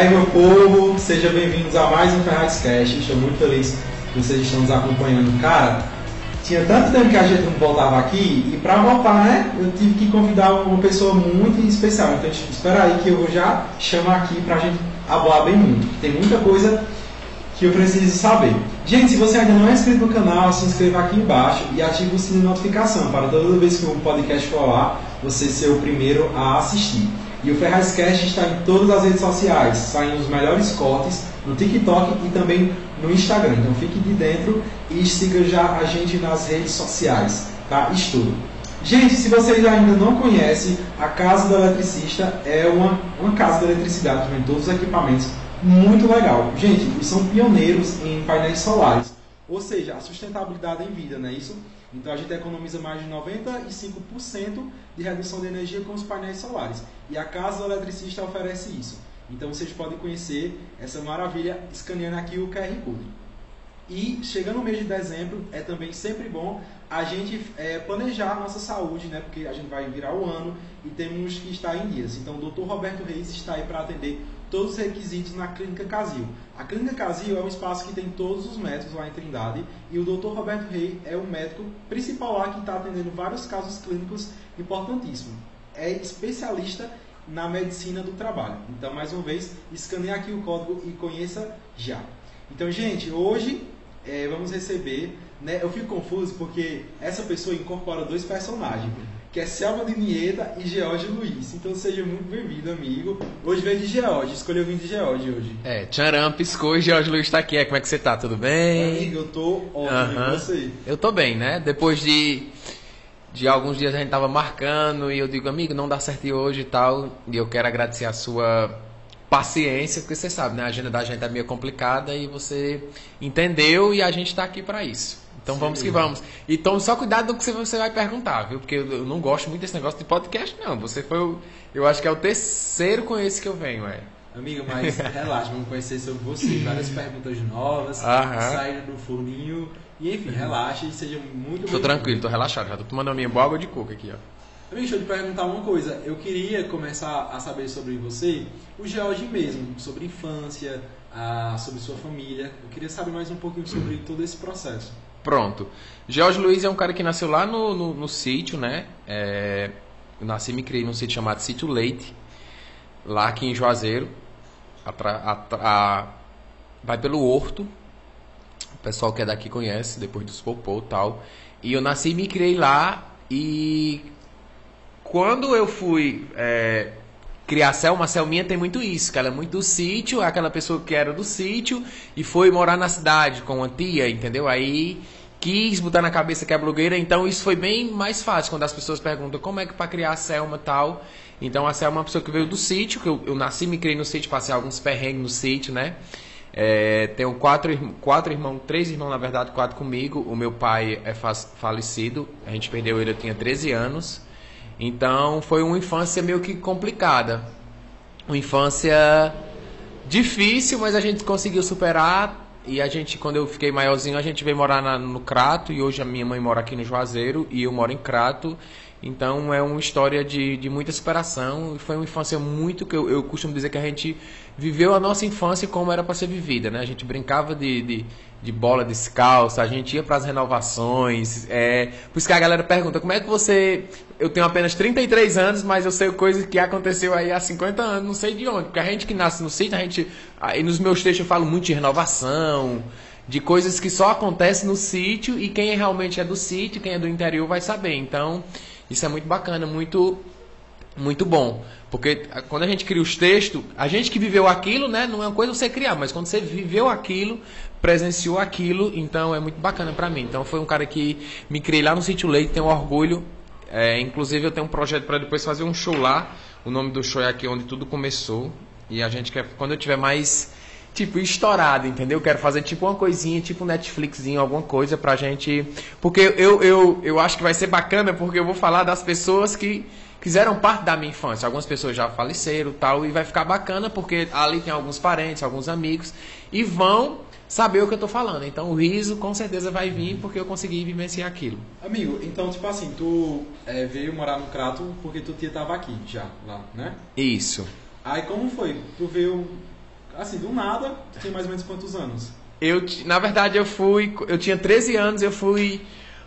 aí, meu povo, sejam bem-vindos a mais um Ferraz Cast. Estou muito feliz que vocês estão nos acompanhando. Cara, tinha tanto tempo que a gente não voltava aqui e para voltar, né, eu tive que convidar uma pessoa muito especial. Então, espera aí que eu vou já chamar aqui para a gente falar bem muito. Tem muita coisa que eu preciso saber. Gente, se você ainda não é inscrito no canal, se inscreva aqui embaixo e ative o sininho de notificação para toda vez que um podcast for lá, você ser o primeiro a assistir. E o Ferrazcast está em todas as redes sociais, saem os melhores cortes no TikTok e também no Instagram. Então fique de dentro e siga já a gente nas redes sociais, tá? Estudo. Gente, se vocês ainda não conhecem, a Casa do Eletricista é uma, uma casa de eletricidade vem todos os equipamentos. Muito legal. Gente, eles são pioneiros em painéis solares. Ou seja, a sustentabilidade em vida, não é isso? Então a gente economiza mais de 95% de redução de energia com os painéis solares. E a Casa do Eletricista oferece isso. Então vocês podem conhecer essa maravilha escaneando aqui o QR Code. E chegando no mês de dezembro, é também sempre bom a gente é, planejar a nossa saúde, né? Porque a gente vai virar o ano e temos que estar em dias. Então o Dr. Roberto Reis está aí para atender todos os requisitos na Clínica Casil. A Clínica Casil é um espaço que tem todos os médicos lá em Trindade e o Dr. Roberto Rei é o médico principal lá que está atendendo vários casos clínicos importantíssimos. É especialista na medicina do trabalho. Então, mais uma vez, escaneie aqui o código e conheça já. Então, gente, hoje é, vamos receber. Né, eu fico confuso porque essa pessoa incorpora dois personagens que é Selma de e George Luiz. Então seja muito bem-vindo, amigo. Hoje veio de George, escolheu vir de George hoje. É, Tcharam piscou e George Luiz está aqui. É, como é que você tá? Tudo bem? Amigo, eu tô ótimo, e você? Eu tô bem, né? Depois de, de alguns dias a gente tava marcando e eu digo, amigo, não dá certo hoje e tal. E eu quero agradecer a sua paciência, porque você sabe, né? A agenda da gente é meio complicada e você entendeu e a gente está aqui para isso. Então Sim. vamos que vamos. E tome só cuidado do que você vai perguntar, viu? Porque eu não gosto muito desse negócio de podcast, não. Você foi o. Eu acho que é o terceiro com esse que eu venho, é. Amigo, mas relaxa, vamos conhecer sobre você. Várias perguntas novas, saída do forninho. E enfim, relaxa e seja muito Tô tranquilo, tô relaxado. Já tô tomando a minha boa água de coco aqui, ó. Amigo, deixa eu te perguntar uma coisa. Eu queria começar a saber sobre você, o George mesmo, sobre infância, a, sobre sua família. Eu queria saber mais um pouquinho sobre todo esse processo. Pronto. Jorge Luiz é um cara que nasceu lá no, no, no sítio, né? É, eu nasci e me criei num sítio chamado Sítio Leite, lá aqui em Juazeiro, a, a, a vai pelo Horto. O pessoal que é daqui conhece, depois dos Popô e tal. E eu nasci e me criei lá. E quando eu fui é, criar Selma, a Selminha tem muito isso, que ela é muito do sítio, é aquela pessoa que era do sítio e foi morar na cidade com a tia, entendeu? Aí quis botar na cabeça que é blogueira, então isso foi bem mais fácil quando as pessoas perguntam como é que para criar a Selma tal. Então a Selma é uma pessoa que veio do sítio, que eu, eu nasci me criei no sítio, passei alguns perrengues no sítio, né? É, tenho quatro, quatro irmãos, três irmãos na verdade, quatro comigo. O meu pai é falecido, a gente perdeu ele, eu tinha 13 anos. Então foi uma infância meio que complicada. Uma infância difícil, mas a gente conseguiu superar. E a gente, quando eu fiquei maiorzinho, a gente veio morar na, no Crato. E hoje a minha mãe mora aqui no Juazeiro e eu moro em Crato. Então é uma história de, de muita superação. Foi uma infância muito que eu, eu costumo dizer que a gente viveu a nossa infância como era para ser vivida, né? A gente brincava de, de, de bola descalça, a gente ia para as renovações. É, por isso que a galera pergunta, como é que você... Eu tenho apenas 33 anos, mas eu sei coisas que aconteceu aí há 50 anos, não sei de onde. Porque a gente que nasce no sítio, a gente... Aí nos meus textos eu falo muito de renovação, de coisas que só acontecem no sítio e quem realmente é do sítio, quem é do interior vai saber. Então, isso é muito bacana, muito muito bom. Porque quando a gente cria os textos, a gente que viveu aquilo, né? Não é uma coisa você criar, mas quando você viveu aquilo, presenciou aquilo, então é muito bacana para mim. Então foi um cara que me criei lá no Sítio Leite, tenho orgulho. É, inclusive eu tenho um projeto para depois fazer um show lá. O nome do show é aqui onde tudo começou. E a gente quer, quando eu tiver mais tipo, estourado, entendeu? Quero fazer tipo uma coisinha, tipo um Netflixinho, alguma coisa pra gente. Porque eu, eu, eu acho que vai ser bacana, porque eu vou falar das pessoas que fizeram parte da minha infância. Algumas pessoas já faleceram tal, e vai ficar bacana porque ali tem alguns parentes, alguns amigos, e vão saber o que eu tô falando. Então o riso com certeza vai vir porque eu consegui vivenciar aquilo. Amigo, então tipo assim, tu é, veio morar no Crato porque tu tia tava aqui já, lá, né? Isso. Aí como foi? Tu veio assim, do nada, tem mais ou menos quantos anos? Eu, na verdade, eu fui, eu tinha 13 anos, eu fui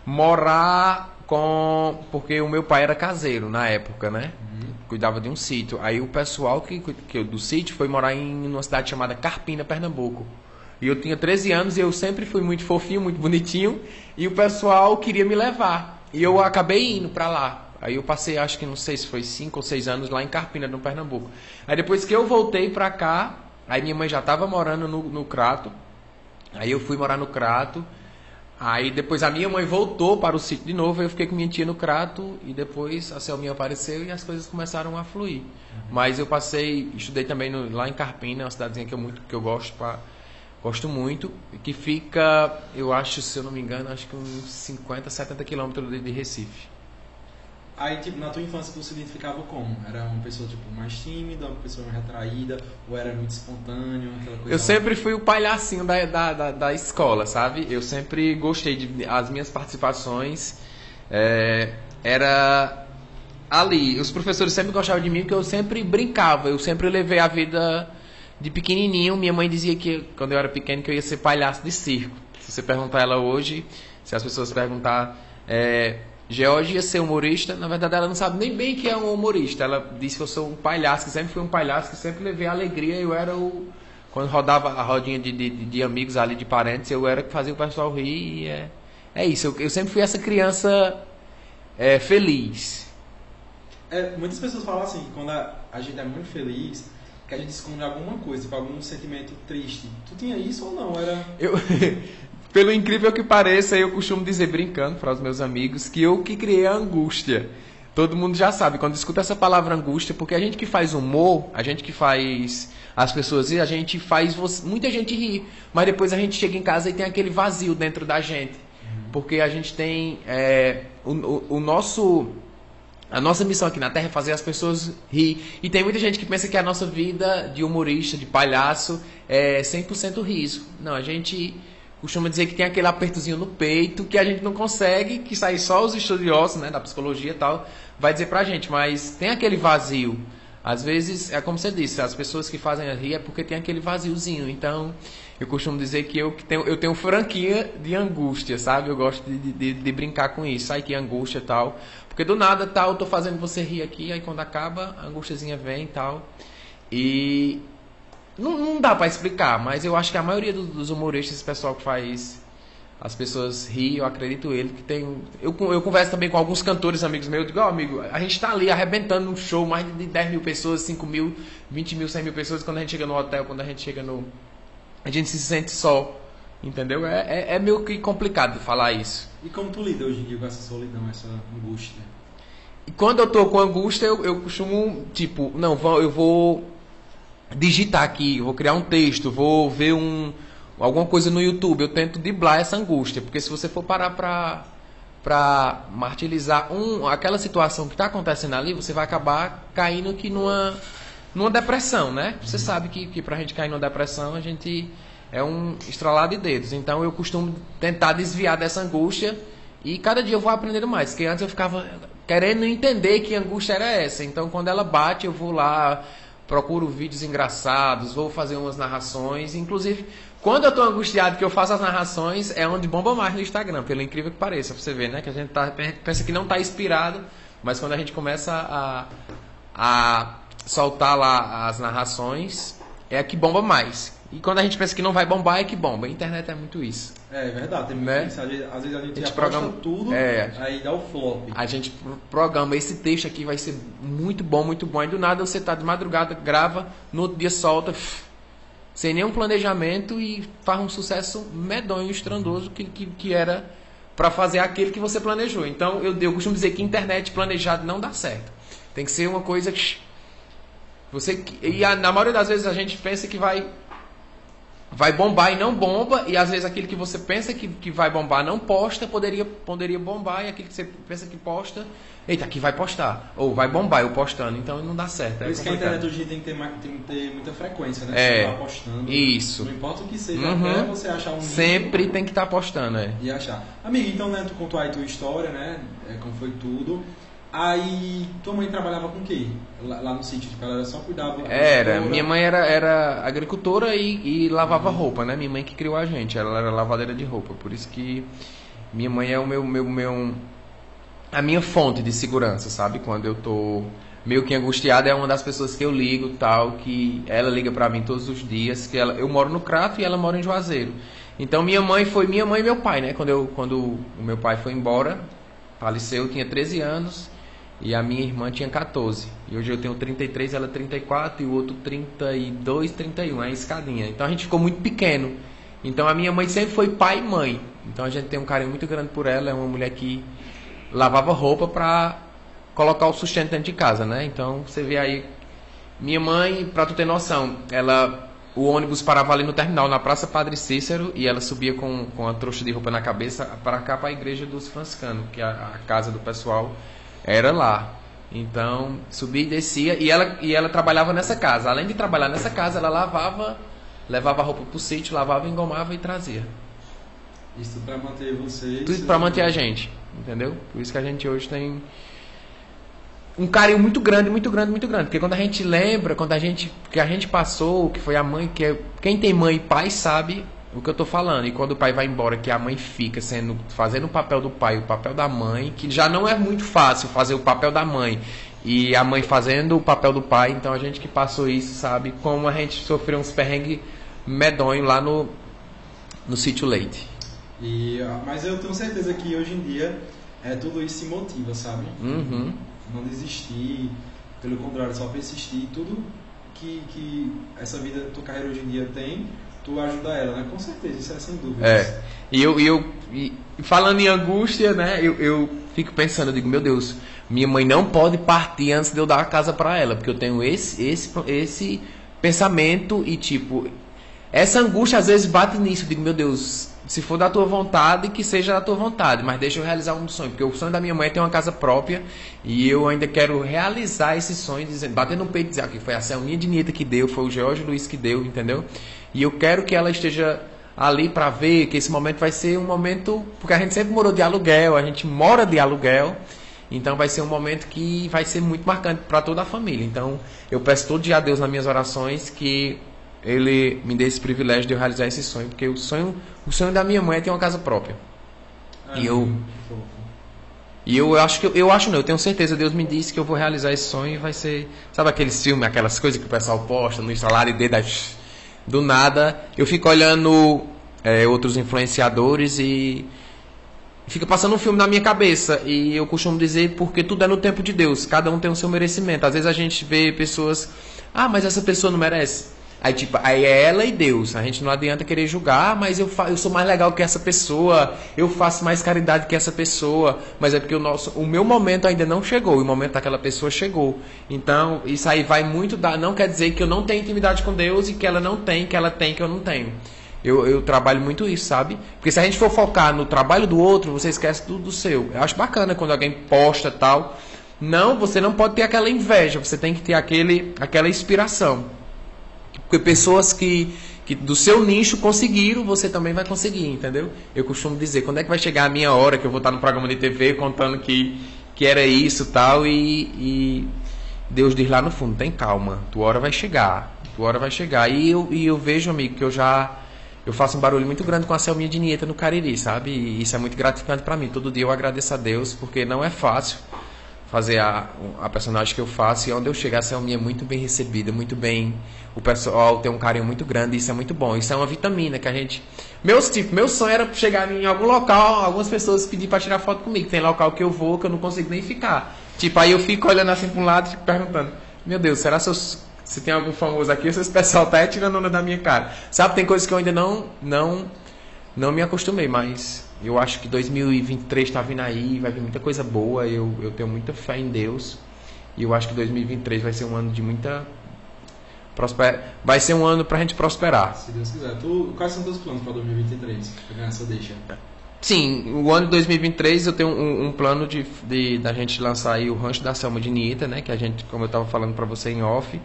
morar com porque o meu pai era caseiro na época, né? Uhum. Cuidava de um sítio. Aí o pessoal que, que do sítio foi morar em uma cidade chamada Carpina, Pernambuco. E eu tinha 13 anos e eu sempre fui muito fofinho, muito bonitinho, e o pessoal queria me levar. E eu acabei indo para lá. Aí eu passei, acho que não sei se foi 5 ou 6 anos lá em Carpina, no Pernambuco. Aí depois que eu voltei para cá, Aí minha mãe já estava morando no, no Crato. Aí eu fui morar no Crato. Aí depois a minha mãe voltou para o sítio de novo, eu fiquei com minha tia no Crato e depois a Selminha apareceu e as coisas começaram a fluir. Uhum. Mas eu passei, estudei também no, lá em Carpina, uma cidadezinha que eu muito que eu gosto pra, gosto muito, que fica, eu acho, se eu não me engano, acho que uns 50, 70 quilômetros de, de Recife. Aí, tipo, na tua infância tu se identificava como? Era uma pessoa, tipo, mais tímida, uma pessoa mais retraída, ou era muito espontâneo, aquela coisa? Eu sempre fui o palhacinho da, da, da, da, escola, sabe? Eu sempre gostei de... As minhas participações é, era ali. Os professores sempre gostavam de mim porque eu sempre brincava, eu sempre levei a vida de pequenininho. Minha mãe dizia que, quando eu era pequeno, que eu ia ser palhaço de circo. Se você perguntar ela hoje, se as pessoas perguntar... É, George ia ser humorista, na verdade ela não sabe nem bem que é um humorista. Ela disse que eu sou um palhaço, que sempre fui um palhaço, que sempre levei alegria. Eu era o. Quando rodava a rodinha de, de, de amigos ali, de parentes, eu era que fazia o pessoal rir. E é, é isso, eu, eu sempre fui essa criança é, feliz. É, muitas pessoas falam assim, quando a, a, gente é muito feliz, que a gente esconde alguma coisa, tipo, algum sentimento triste. Tu tinha isso ou não? Era... Eu, Pelo incrível que pareça, eu costumo dizer brincando para os meus amigos que eu que criei a angústia. Todo mundo já sabe quando escuta essa palavra angústia, porque a gente que faz humor, a gente que faz as pessoas rir, a gente faz muita gente rir, mas depois a gente chega em casa e tem aquele vazio dentro da gente, porque a gente tem é, o, o, o nosso a nossa missão aqui na Terra é fazer as pessoas rir. E tem muita gente que pensa que a nossa vida de humorista, de palhaço, é 100% riso. Não, a gente costuma dizer que tem aquele apertozinho no peito que a gente não consegue, que sai só os estudiosos, né, da psicologia e tal, vai dizer pra gente, mas tem aquele vazio. Às vezes, é como você disse, as pessoas que fazem rir é porque tem aquele vaziozinho. Então, eu costumo dizer que eu tenho, eu tenho franquia de angústia, sabe? Eu gosto de, de, de brincar com isso. Sai que angústia e tal. Porque do nada, tal, eu tô fazendo você rir aqui, aí quando acaba, a angústiazinha vem e tal. E Não, não dá pra explicar, mas eu acho que a maioria do- dos humoristas, esse pessoal que faz as pessoas rir, eu acredito ele que tem. Eu, eu converso também com alguns cantores amigos meus, eu digo, ó amigo, a gente tá ali arrebentando um show, mais de 10 mil pessoas, 5 mil, 20 mil, 100 mil pessoas, quando a gente chega no hotel, quando a gente chega no. A gente se sente só. Entendeu? É, é, é meio que complicado falar isso. E como tu lida hoje em dia com essa solidão, essa angústia? E quando eu tô com angústia, eu, eu costumo, tipo, não, vou- eu vou digitar aqui, vou criar um texto, vou ver um, alguma coisa no YouTube. Eu tento driblar essa angústia, porque se você for parar pra, pra martirizar um, aquela situação que tá acontecendo ali, você vai acabar caindo que numa, numa depressão, né? Você sabe que, que pra gente cair numa depressão, a gente é um estralar de dedos. Então eu costumo tentar desviar dessa angústia e cada dia eu vou aprendendo mais. Porque antes eu ficava querendo entender que angústia era essa. Então quando ela bate, eu vou lá, procuro vídeos engraçados, vou fazer umas narrações. Inclusive, quando eu tô angustiado que eu faço as narrações, é onde bomba mais no Instagram, pelo incrível que pareça. Pra você ver, né? Que a gente tá, pensa que não tá inspirado, mas quando a gente começa a, a soltar lá as narrações, é a que bomba mais. E quando a gente pensa que não vai bombar, é que bomba. A internet é muito isso. É verdade, tem Né? Às vezes, às vezes a gente, A gente programa- tudo, É. aí dá o flop. A gente pro- programa esse texto aqui vai ser muito bom, muito bom. E do nada você tá de madrugada, grava, no outro dia solta, pff, sem nenhum planejamento e faz um sucesso medonho, estrondoso que, que, que era para fazer aquele que você planejou. Então eu, eu costumo dizer que internet planejado não dá certo. Tem que ser uma coisa que você e a- na maioria das vezes a gente pensa que vai vai bombar e não bomba, e às vezes aquilo que você pensa que, que vai bombar não posta, poderia, poderia bombar, e aquilo que você pensa que posta, eita, aqui vai postar, ou vai bombar eu postando, então não dá certo. Por é isso que a complicado. internet hoje tem que ter, tem que ter muita frequência, né? É. Você tá postando. Isso. Não importa o que seja, Uhum. até você achar um Sempre tem que estar postando, é. E achar. Amigo, então, né, tu contou aí tua história, né? É, como foi tudo. Aí, tua mãe trabalhava com o quê? Lá, lá no sítio, tipo, ela era só cuidava... Era, minha mãe era, era agricultora e, e lavava roupa, né? Minha mãe que criou a gente, ela era lavadeira de roupa, por isso que minha mãe é o meu, meu, meu a minha fonte de segurança, sabe? Quando eu tô meio que angustiado, é uma das pessoas que eu ligo, tal, que ela liga pra mim todos os dias, que ela, eu moro no Crato e ela mora em Juazeiro. Então minha mãe foi minha mãe e meu pai, né? Quando eu quando o meu pai foi embora, faleceu, eu tinha 13 anos e a minha irmã tinha 14. E hoje eu tenho 33, ela 34 e o outro 32, 31, é a escadinha. Então a gente ficou muito pequeno. Então a minha mãe sempre foi pai e mãe. Então a gente tem um carinho muito grande por ela, é uma mulher que lavava roupa pra colocar o sustento dentro de casa, né? Então você vê aí minha mãe, pra tu ter noção, ela o ônibus parava ali no terminal, na Praça Padre Cícero, e ela subia com, com a trouxa de roupa na cabeça para cá para a igreja dos franciscanos, que a, a casa do pessoal era lá. Então, subia e descia, e ela, e ela trabalhava nessa casa. Além de trabalhar nessa casa, ela lavava, levava a roupa pro sítio, lavava, engomava e trazia. Isso pra manter você... Tudo para manter a gente, entendeu? Por isso que a gente hoje tem um carinho muito grande, muito grande, muito grande. Porque quando a gente lembra, quando a gente que a gente passou, que foi a mãe que é, quem tem mãe e pai sabe o que eu tô falando. E quando o pai vai embora, que a mãe fica sendo fazendo o papel do pai, o papel da mãe, que já não é muito fácil fazer o papel da mãe e a mãe fazendo o papel do pai. Então a gente que passou isso sabe como a gente sofreu uns perrengues medonhos lá no no sítio Leite. E, ah, mas eu tenho certeza que hoje em dia é, tudo isso se motiva, sabe? Uhum. Não desistir, pelo contrário, só persistir. Tudo que, que essa vida, tua carreira hoje em dia tem, tu ajuda ela, né? Com certeza, isso é sem dúvida. É. E eu, e eu e falando em angústia, né? Eu, eu fico pensando, eu digo, meu Deus, minha mãe não pode partir antes de eu dar a casa para ela, porque eu tenho esse, esse, esse pensamento e tipo, essa angústia às vezes bate nisso. Eu digo, meu Deus, se for da tua vontade, que seja da tua vontade, mas deixa eu realizar um sonho, porque o sonho da minha mãe é ter uma casa própria e eu ainda quero realizar esse sonho, dizendo, bater no peito e dizer, ah, que foi a Selminha de Nieta que deu, foi o George Luiz que deu, entendeu? E eu quero que ela esteja ali para ver que esse momento vai ser um momento, porque a gente sempre morou de aluguel, a gente mora de aluguel. Então vai ser um momento que vai ser muito marcante para toda a família. Então eu peço todo dia a Deus nas minhas orações que ele me dê esse privilégio de eu realizar esse sonho, porque o sonho, o sonho da minha mãe é ter uma casa própria. É, E eu-. E eu acho que eu acho não, eu tenho certeza, Deus me disse que eu vou realizar esse sonho e vai ser, sabe aqueles filmes, aquelas coisas que o pessoal posta no instalar e dedo, do nada, eu fico olhando é, outros influenciadores e fica passando um filme na minha cabeça. E eu costumo dizer porque tudo é no tempo de Deus, cada um tem o seu merecimento. Às vezes a gente vê pessoas, ah, mas essa pessoa não merece. Aí, tipo, aí é ela e Deus. A gente não adianta querer julgar, mas eu, eu sou mais legal que essa pessoa, eu faço mais caridade que essa pessoa. Mas é porque o, nosso, o meu momento ainda não chegou, o momento daquela pessoa chegou. Então, isso aí vai muito da. Não quer dizer que eu não tenho intimidade com Deus e que ela não tem, que ela tem, que eu não tenho. Eu, eu trabalho muito isso, sabe? Porque se a gente for focar no trabalho do outro, você esquece tudo do seu. Eu acho bacana quando alguém posta tal. Não, você não pode ter aquela inveja, você tem que ter aquele, aquela inspiração. Porque pessoas que, que do seu nicho conseguiram, você também vai conseguir, entendeu? Eu costumo dizer, quando é que vai chegar a minha hora que eu vou estar no programa de TV contando que, que era isso tal, e, e Deus diz lá no fundo, tem calma, tua hora vai chegar, tua hora vai chegar. E eu, e eu vejo, amigo, que eu já eu faço um barulho muito grande com a Selminha de Nieta no Cariri, sabe? E isso é muito gratificante para mim. Todo dia eu agradeço a Deus, porque não é fácil fazer a, a personagem que eu faço e onde eu chegar a Selminha é muito bem recebida, muito bem. O pessoal tem um carinho muito grande, isso é muito bom. Isso é uma vitamina que a gente. Meus tipo, meu sonho era chegar em algum local, algumas pessoas pedir para tirar foto comigo. Tem local que eu vou que eu não consigo nem ficar. Tipo, aí eu fico olhando assim para um lado e perguntando: Meu Deus, será que se tem algum famoso aqui, esse pessoal tá tirando onda da minha cara. Sabe, tem coisas que eu ainda não, não, não me acostumei, mas eu acho que 2023 está vindo aí, vai vir muita coisa boa, eu, eu tenho muita fé em Deus. E eu acho que 2023 vai ser um ano de muita prosper... vai ser um ano para a gente prosperar. Se Deus quiser. Tu, quais são os teus planos para 2023? Pegar essa deixa. Sim, o ano de 2023 eu tenho um, um plano de, de da gente lançar aí o rancho da Selma de Nita, né, que a gente, como eu estava falando para você em off,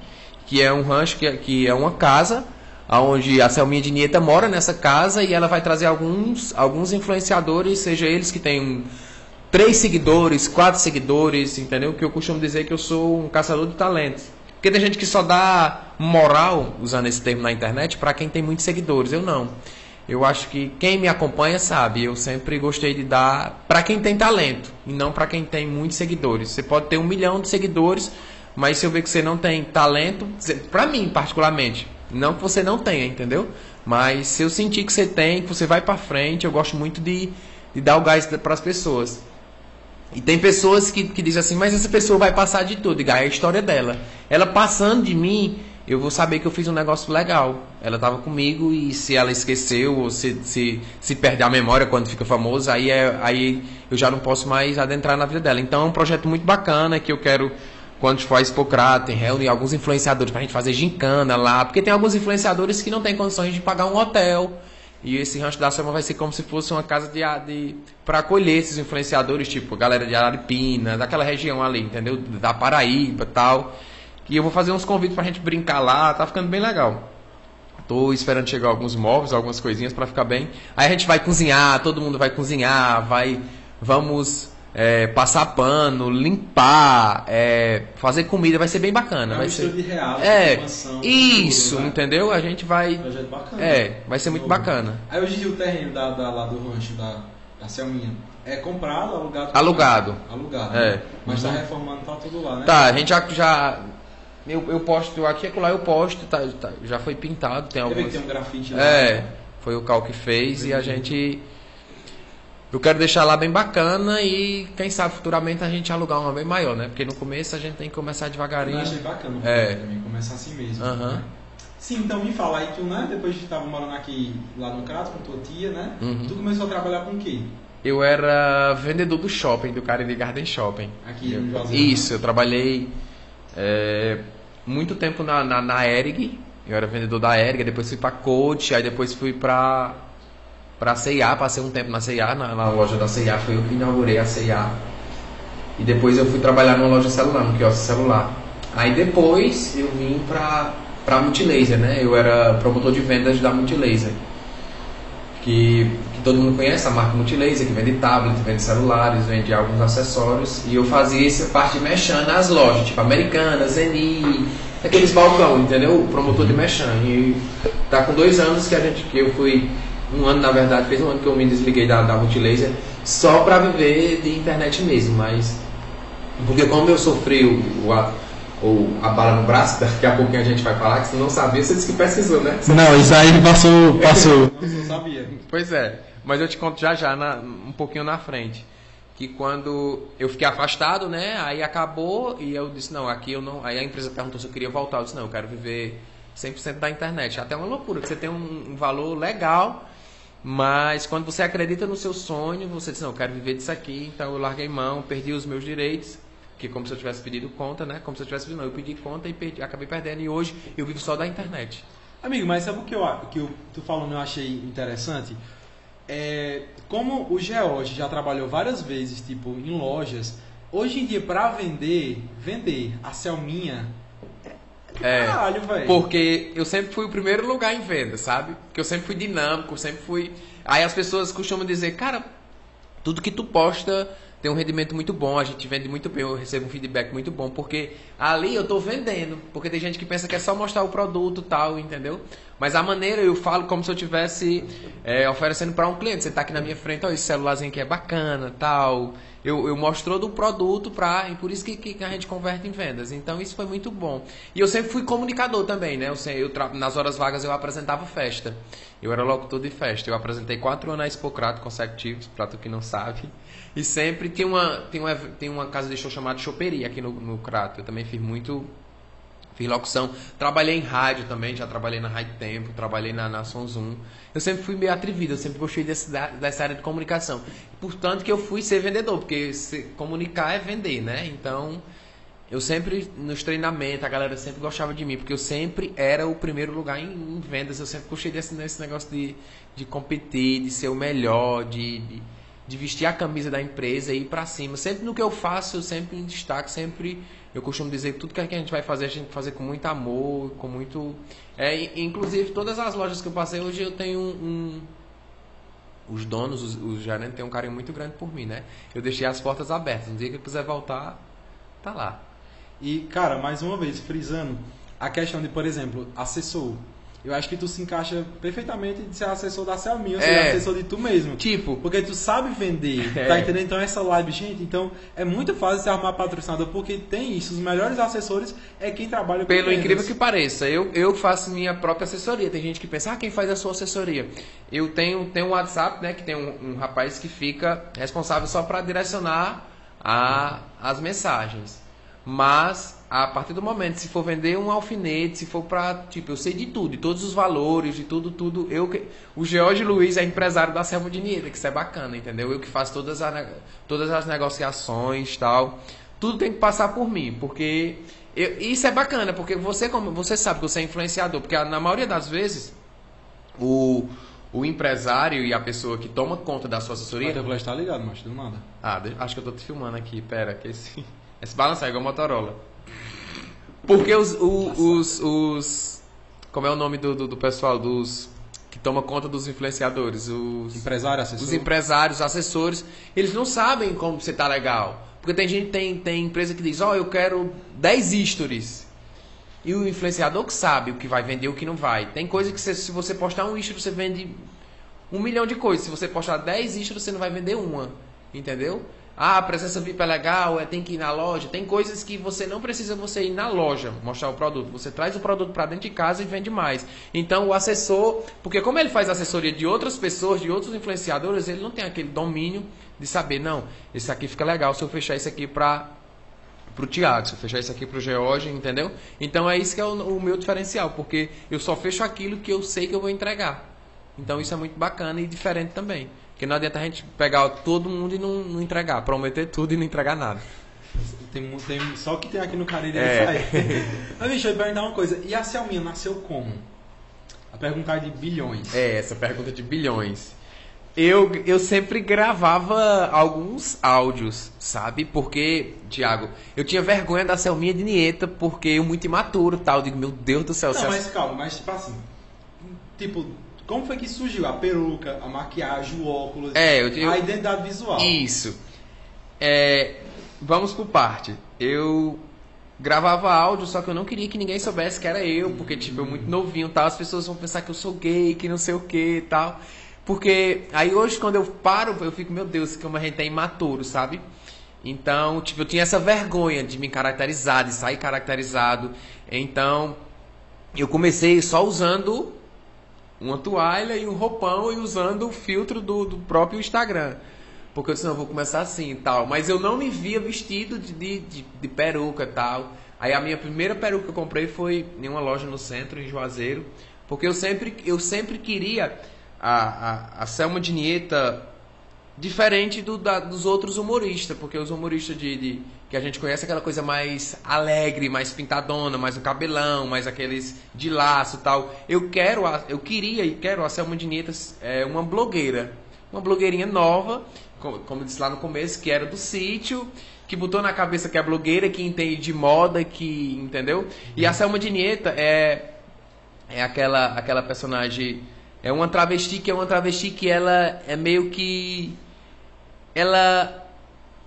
que é um rancho que, é, que é uma casa onde a Selminha de Nieta mora nessa casa e ela vai trazer alguns, alguns influenciadores, seja eles que têm três seguidores, quatro seguidores, entendeu? Que eu costumo dizer que eu sou um caçador de talentos. Porque tem gente que só dá moral, usando esse termo na internet, para quem tem muitos seguidores. Eu não. Eu acho que quem me acompanha sabe, eu sempre gostei de dar para quem tem talento e não para quem tem muitos seguidores. Você pode ter um milhão de seguidores, mas se eu ver que você não tem talento, para mim particularmente, não que você não tenha, entendeu? Mas se eu sentir que você tem, que você vai para frente, eu gosto muito de, de dar o gás para as pessoas. E tem pessoas que, que dizem assim, mas essa pessoa vai passar de tudo, e é a história dela. Ela passando de mim, eu vou saber que eu fiz um negócio legal. Ela estava comigo e se ela esqueceu ou se, se, se perder a memória quando fica famoso, aí, é, aí eu já não posso mais adentrar na vida dela. Então é um projeto muito bacana que eu quero quando for a Expocratem, reúne alguns influenciadores para a gente fazer gincana lá, porque tem alguns influenciadores que não têm condições de pagar um hotel. E esse rancho da Selma vai ser como se fosse uma casa de, de para acolher esses influenciadores, tipo a galera de Araripina, daquela região ali, entendeu? Da Paraíba tal. E eu vou fazer uns convites para a gente brincar lá, tá ficando bem legal. Tô esperando chegar alguns móveis, algumas coisinhas para ficar bem. Aí a gente vai cozinhar, todo mundo vai cozinhar, vai vamos é, passar pano, limpar, é, fazer comida, vai ser bem bacana. É vai ser de real, é isso, tudo, entendeu? A gente vai, bacana, é, vai ser muito novo. bacana. Aí hoje em dia o terreno da, da, lá do rancho da, da Selminha é comprado, alugado? Alugado. Alugado. É. Né? Mas uhum. tá reformando, tá tudo lá, né? Tá, a gente já, já eu, eu posto aqui e lá eu posto, tá, tá, já foi pintado, tem alguns. Tem um grafite lá. É, né? foi o Cal que fez e a gente eu quero deixar lá bem bacana e quem sabe futuramente a gente alugar uma bem maior, né? Porque no começo a gente tem que começar devagarinho. Eu achei bacana é. também, começar assim mesmo. Uhum. Né? Sim, então me fala aí, tu, né? Depois de estar morando aqui lá no Crato com tua tia, né? Uhum. Tu começou a trabalhar com o quê? Eu era vendedor do shopping, do Cariri Garden Shopping. Aqui eu, no Juazeiro? Isso, eu trabalhei é, muito tempo na, na, na Erig. Eu era vendedor da Erig, depois fui pra Coach, aí depois fui pra para a CIA, passei um tempo na CIA, na, na, loja da CIA, foi eu que inaugurei a CIA. E depois eu fui trabalhar numa loja celular, no quiosque celular. Aí depois eu vim para para Multilaser, né? Eu era promotor de vendas da Multilaser. Que, que todo mundo conhece, a marca Multilaser, que vende tablets, vende celulares, vende alguns acessórios. E eu fazia essa parte mexendo nas lojas, tipo Americanas, Zeni, aqueles balcão, entendeu? O promotor de mechan. E tá com dois anos que a gente que eu fui um ano na verdade, fez um ano que eu me desliguei da, da Multilaser só para viver de internet mesmo, mas porque como eu sofri o, o ou a bala no braço, daqui a pouquinho a gente vai falar, que você não sabia, você disse que pesquisou, né? Não, isso aí passou. passou. não sabia. Pois é, mas eu te conto já já, na, um pouquinho na frente. Que quando eu fiquei afastado, né? Aí acabou e eu disse, não, aqui eu não. Aí a empresa perguntou se eu queria voltar. Eu disse, não, eu quero viver 100% da internet. Até uma loucura, que você tem um, um valor legal, mas quando você acredita no seu sonho, você diz, não, eu quero viver disso aqui, então eu larguei mão, perdi os meus direitos que como se eu tivesse pedido conta, né? Como se eu tivesse pedido, não, eu pedi conta e perdi, acabei perdendo e hoje eu vivo só da internet. Amigo, mas sabe o que, eu, que eu, tu falando eu achei interessante? É, como o George já trabalhou várias vezes, tipo, em lojas, hoje em dia para vender, vender a Selminha é, caralho, velho. Porque eu sempre fui o primeiro lugar em venda, sabe? Porque eu sempre fui dinâmico, sempre fui. Aí as pessoas costumam dizer, cara, tudo que tu posta tem um rendimento muito bom, a gente vende muito bem, eu recebo um feedback muito bom, porque ali eu estou vendendo, porque tem gente que pensa que é só mostrar o produto tal, entendeu? Mas a maneira eu falo como se eu estivesse é, oferecendo para um cliente. Você está aqui na minha frente, ó, esse celularzinho aqui é bacana, tal. Eu, eu mostro do produto para e por isso que, que, a gente converte em vendas. Então isso foi muito bom. E eu sempre fui comunicador também, né? Eu, eu nas horas vagas eu apresentava festa. Eu era locutor de festa. Eu apresentei quatro anos na Expocrato consecutivos, para tu que não sabe. E sempre tem uma, tem uma, tem uma casa de show chamada Choperia aqui no, no Crato. Eu também fiz muito fiz locução. Trabalhei em rádio também, já trabalhei na Rádio Tempo, trabalhei na, na Zoom. Eu sempre fui meio atrevido, eu sempre gostei desse, dessa área de comunicação. Portanto que eu fui ser vendedor, porque comunicar é vender, né? Então, eu sempre, nos treinamentos, a galera sempre gostava de mim, porque eu sempre era o primeiro lugar em, em vendas. Eu sempre gostei desse, desse negócio de, de competir, de ser o melhor, de, de, de vestir a camisa da empresa e ir para cima. Sempre no que eu faço, eu sempre em destaque, sempre eu costumo dizer que tudo que a gente vai fazer, a gente que fazer com muito amor, com muito. É, inclusive, todas as lojas que eu passei hoje eu tenho um. um os donos, os, os gerentes têm um carinho muito grande por mim, né? Eu deixei as portas abertas. No dia que eu quiser voltar, tá lá. E, cara, mais uma vez, frisando a questão de, por exemplo, assessor eu acho que tu se encaixa perfeitamente de ser assessor da Xiaomi, ou é, assessor de tu mesmo. Tipo. Porque tu sabe vender, é. tá entendendo? Então essa live, gente, então é muito fácil você arrumar patrocinador, porque tem isso. Os melhores assessores é quem trabalha com Pelo vendas. incrível que pareça, eu, eu faço minha própria assessoria. Tem gente que pensa, ah, quem faz a sua assessoria? Eu tenho, tenho um WhatsApp, né, que tem um, um rapaz que fica responsável só para direcionar a, as mensagens. Mas a partir do momento, se for vender um alfinete, se for para, tipo, eu sei de tudo, de todos os valores, de tudo, tudo. Eu o George Luiz é empresário da Selva de Nieta, que isso é bacana, entendeu? Eu que faço todas, a, todas as negociações, tal. Tudo tem que passar por mim, porque eu, isso é bacana, porque você como você sabe que você é influenciador, porque na maioria das vezes o o empresário e a pessoa que toma conta da sua assessoria. O está ligado, mas não nada. Ah, acho que eu tô te filmando aqui, pera, que esse esse balançar é igual Motorola. Porque os, os, os, Como é o nome do, do, do, pessoal? Dos. Que toma conta dos influenciadores. Os empresários, assessores. Os empresários, assessores. Eles não sabem como você tá legal. Porque tem gente, tem, tem empresa que diz: Ó, oh, eu quero 10 stories. E o influenciador que sabe o que vai vender e o que não vai. Tem coisa que você, se você postar um history, você vende um milhão de coisas. Se você postar 10 stories, você não vai vender uma. Entendeu? Ah, a presença VIP é legal, é, tem que ir na loja. Tem coisas que você não precisa você ir na loja mostrar o produto. Você traz o produto para dentro de casa e vende mais. Então o assessor, porque como ele faz assessoria de outras pessoas, de outros influenciadores, ele não tem aquele domínio de saber, não, esse aqui fica legal se eu fechar isso aqui para pro Tiago, se eu fechar isso aqui pro George, entendeu? Então é isso que é o, o meu diferencial, porque eu só fecho aquilo que eu sei que eu vou entregar. Então isso é muito bacana e diferente também. Porque não adianta a gente pegar todo mundo e não, não entregar, prometer tudo e não entregar nada. Tem, tem, só que tem aqui no Cariri é. Mas, bicho, eu ia perguntar uma coisa. E a Xiaomi nasceu como? A pergunta é de bilhões. É, essa pergunta de bilhões. Eu, eu sempre gravava alguns áudios, sabe? Porque, Thiago, eu tinha vergonha da Selminha de Nieta, porque eu muito imaturo tal. Eu digo, meu Deus do céu. Não, mas calma, mas tipo assim. Tipo, como foi que surgiu a peruca, a maquiagem, o óculos, é, eu, eu, a identidade visual? Isso. É, vamos por parte. Eu gravava áudio, só que eu não queria que ninguém soubesse que era eu, porque tipo, eu muito novinho tal, as pessoas vão pensar que eu sou gay, que não sei o que e tal. Porque aí hoje quando eu paro, eu fico, meu Deus, como a gente é imaturo, sabe? Então, tipo, eu tinha essa vergonha de me caracterizar, de sair caracterizado. Então, eu comecei só usando uma toalha e um roupão e usando o filtro do, do próprio Instagram. Porque eu disse, não, vou começar assim e tal. Mas eu não me via vestido de, de, de, de peruca e tal. Aí a minha primeira peruca que eu comprei foi em uma loja no centro, em Juazeiro. Porque eu sempre, eu sempre queria a, a, a Selma de Nieta diferente do, da, dos outros humoristas. Porque os humoristas de, de, que a gente conhece aquela coisa mais alegre, mais pintadona, mais o cabelão, mais aqueles de laço tal. Eu quero, a, eu queria e quero a Selma de Nieta é, uma blogueira. Uma blogueirinha nova como disse lá no começo, que era do sítio, que botou na cabeça que é blogueira, que entende de moda, que. entendeu? E a Selma Dinieta é, é aquela, aquela personagem. É uma travesti que é uma travesti que ela é meio que. Ela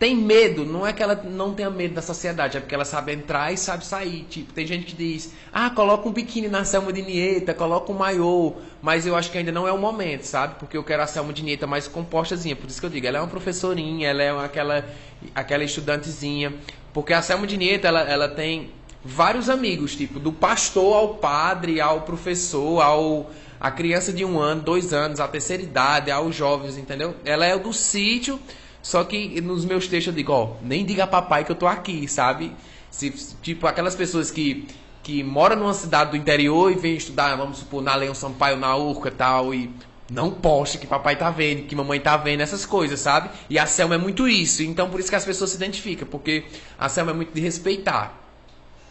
tem medo, não é que ela não tenha medo da sociedade, é porque ela sabe entrar e sabe sair. Tipo, tem gente que diz, ah, coloca um biquíni na Selma de Nieta, coloca um maiô, mas eu acho que ainda não é o momento, sabe? Porque eu quero a Selma de Nieta mais compostazinha, por isso que eu digo, ela é uma professorinha, ela é uma, aquela, aquela estudantezinha, porque a Selma de Nieta, ela, ela tem vários amigos, tipo, do pastor ao padre, ao professor, ao a criança de um ano, dois anos, a terceira idade, aos jovens, entendeu? Ela é do sítio só que nos meus textos eu digo, ó, nem diga papai que eu tô aqui, sabe? Se, tipo, aquelas pessoas que, que moram numa cidade do interior e vêm estudar, vamos supor, na Leão Sampaio, na Urca e tal, e não poste que papai tá vendo, que mamãe tá vendo, essas coisas, sabe? E a Selma é muito isso, então por isso que as pessoas se identificam, porque a Selma é muito de respeitar.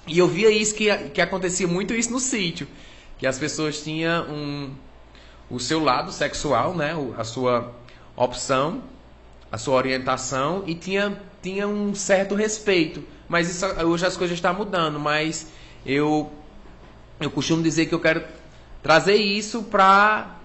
E eu via isso, que, que acontecia muito isso no sítio, que as pessoas tinham um, o seu lado sexual, né, a sua opção, a sua orientação e tinha, tinha um certo respeito. Mas isso, hoje as coisas estão mudando, mas eu, eu costumo dizer que eu quero trazer isso para.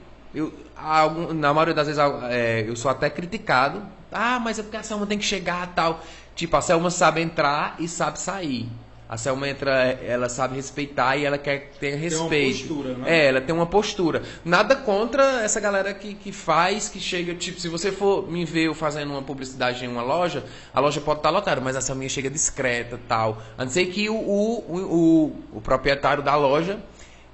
Na maioria das vezes é, eu sou até criticado. Ah, mas é a Selma tem que chegar tal. Tipo, a Selma sabe entrar e sabe sair. A Selma entra, ela sabe respeitar e ela quer ter respeito. Tem uma postura, né? É, ela tem uma postura. Nada contra essa galera que, que faz, que chega, tipo, se você for me ver eu fazendo uma publicidade em uma loja, a loja pode estar lotada, mas a Selminha chega discreta tal. A não ser que o, o, o, o proprietário da loja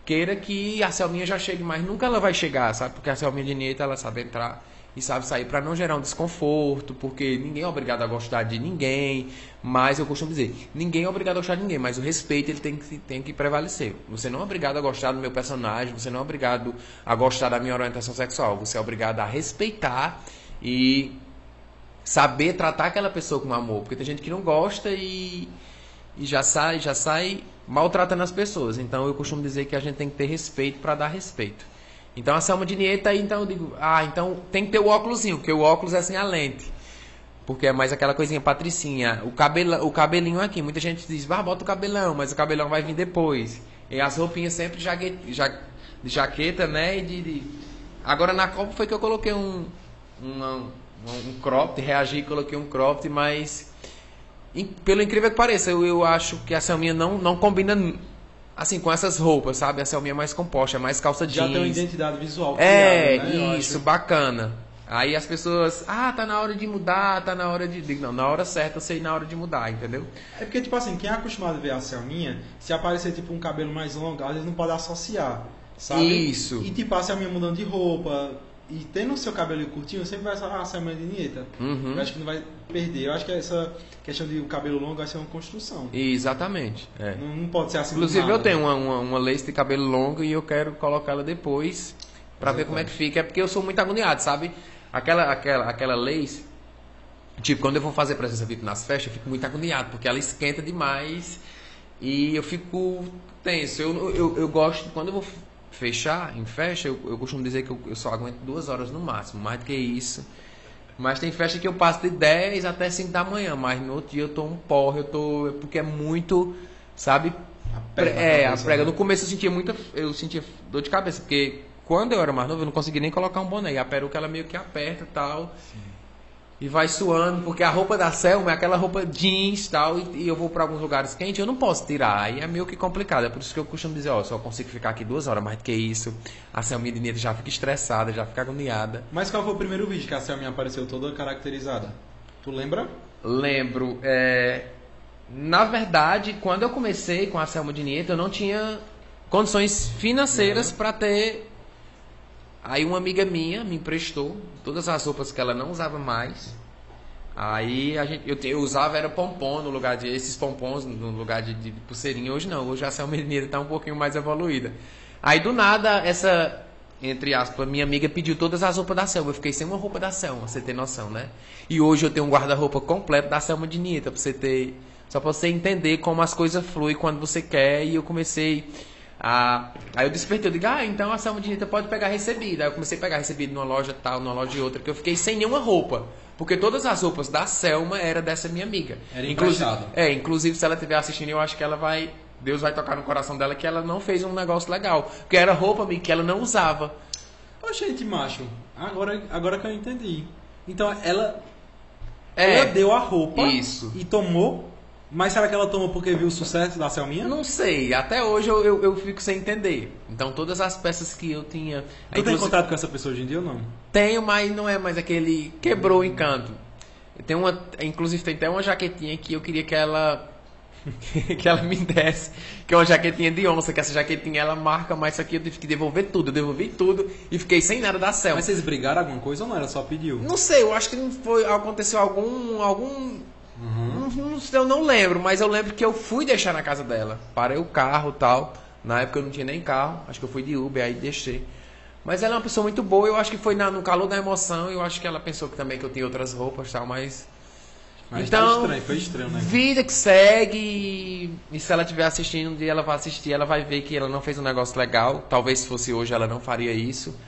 queira que a Selminha já chegue, mas nunca ela vai chegar, sabe? Porque a Selminha de Nieta, ela sabe entrar e sabe sair para não gerar um desconforto, porque ninguém é obrigado a gostar de ninguém, mas eu costumo dizer, ninguém é obrigado a gostar de ninguém, mas o respeito ele tem que, tem que prevalecer. Você não é obrigado a gostar do meu personagem, você não é obrigado a gostar da minha orientação sexual, você é obrigado a respeitar e saber tratar aquela pessoa com amor, porque tem gente que não gosta e, e já sai, já sai maltratando as pessoas. Então eu costumo dizer que a gente tem que ter respeito para dar respeito. Então a Selma de Nieta, então eu digo, ah, então tem que ter o óculosinho, porque o óculos é assim a lente. Porque é mais aquela coisinha patricinha. O, cabelo, o cabelinho aqui, muita gente diz, ah, bota o cabelão, mas o cabelão vai vir depois. E as roupinhas sempre ja, de jaqueta, né? E de, de, Agora na Copa foi que eu coloquei um, um, um, um cropped, reagi e coloquei um cropped, mas pelo incrível que pareça, eu, eu acho que a Selminha não, não combina assim, com essas roupas, sabe? A Selminha é mais composta, é mais calça jeans. Já tem uma identidade visual. É, criada, né? isso, bacana. Aí as pessoas, ah, tá na hora de mudar, tá na hora de. Não, na hora certa eu sei na hora de mudar, entendeu? É porque, tipo assim, quem é acostumado a ver a Selminha, se aparecer tipo um cabelo mais longo, às vezes não pode associar, sabe? Isso. E tipo, a Selminha mudando de roupa, e tendo o seu cabelo curtinho, sempre vai falar, ah, Selminha de Nieta. Uhum. Eu acho que não vai perder. Eu acho que essa questão de o cabelo longo vai ser uma construção. Exatamente. É. Não, não, pode ser assim. Inclusive eu tenho uma, uma, uma lace de cabelo longo e eu quero colocá-la depois para ver como é que fica. É porque eu sou muito agoniado, sabe? Aquela, aquela, aquela lace, tipo, quando eu vou fazer presença VIP nas festas, eu fico muito agoniado, porque ela esquenta demais e eu fico tenso. Eu, eu, eu gosto, quando eu vou fechar em festa, eu, eu costumo dizer que eu, eu só aguento duas horas no máximo, mais do que isso mas tem festa que eu passo de 10 até 5 da manhã, mas no outro dia eu tô um porre, eu tô. Porque é muito, sabe? A prega, é, a prega. Né? No começo eu sentia muita. Eu sentia dor de cabeça, porque quando eu era mais novo eu não conseguia nem colocar um boné. E a peruca ela meio que aperta e tal. Sim e vai suando, porque a roupa da Selma é aquela roupa jeans tal, e, e eu vou para alguns lugares quentes, eu não posso tirar, aí é meio que complicado. É por isso que eu costumo dizer, ó, só consigo ficar aqui duas horas, mais do que isso, a Selminha de Nieto já fica estressada, já fica agoniada. Mas qual foi o primeiro vídeo que a Selminha apareceu toda caracterizada? Tu lembra? Lembro. É... Na verdade, quando eu comecei com a Selma de Nieto, eu não tinha condições financeiras uhum. para ter. Aí uma amiga minha me emprestou todas as roupas que ela não usava mais. Aí a gente, eu, eu usava era pompom no lugar de esses pompons no lugar de, de pulseirinha. Hoje não, hoje a Nieto está um pouquinho mais evoluída. Aí do nada essa entre aspas, minha amiga pediu todas as roupas da Selma. Eu fiquei sem uma roupa da Selma, você ter noção, né? E hoje eu tenho um guarda-roupa completo da Selma de Nita, você ter. Só pra você entender como as coisas fluem quando você quer. E eu comecei a. Aí eu despertei, eu digo, ah, então a Selma de Nita pode pegar recebida. Aí eu comecei a pegar recebido numa loja tal, numa loja outra, que eu fiquei sem nenhuma roupa. Porque todas as roupas da Selma era dessa minha amiga. Era inclusive, É, inclusive se ela estiver assistindo, eu acho que ela vai. Deus vai tocar no coração dela que ela não fez um negócio legal. Porque era roupa, que ela não usava. Ô, gente, macho, agora, agora que eu entendi. Então ela, é, ela deu a roupa isso. e tomou. Mas será que ela tomou porque viu o sucesso da Selminha? Não sei, até hoje eu, eu, eu fico sem entender. Então todas as peças que eu tinha. Tu tem contato com essa pessoa hoje em dia ou não? Tenho, mas não é mais aquele. Quebrou o encanto. Tem uma, inclusive tem até uma jaquetinha que eu queria que ela que ela me desse, que é uma jaquetinha de onça, que essa jaquetinha ela marca, mas isso aqui eu tive que devolver tudo, eu devolvi tudo e fiquei sem nada da Selma. Mas vocês brigaram alguma coisa ou não? Ela só pediu? Não sei, eu acho que não foi, aconteceu algum, algum, uhum. não, não, eu não lembro, mas eu lembro que eu fui deixar na casa dela, parei o carro tal, na época eu não tinha nem carro, acho que eu fui de Uber, aí deixei. Mas ela é uma pessoa muito boa, eu acho que foi na, no calor da emoção, eu acho que ela pensou que também que eu tinha outras roupas tal, mas mas tá então, estranho, foi estranho, né? Vida que segue. E se ela estiver assistindo um dia, ela vai assistir, ela vai ver que ela não fez um negócio legal. Talvez se fosse hoje ela não faria isso.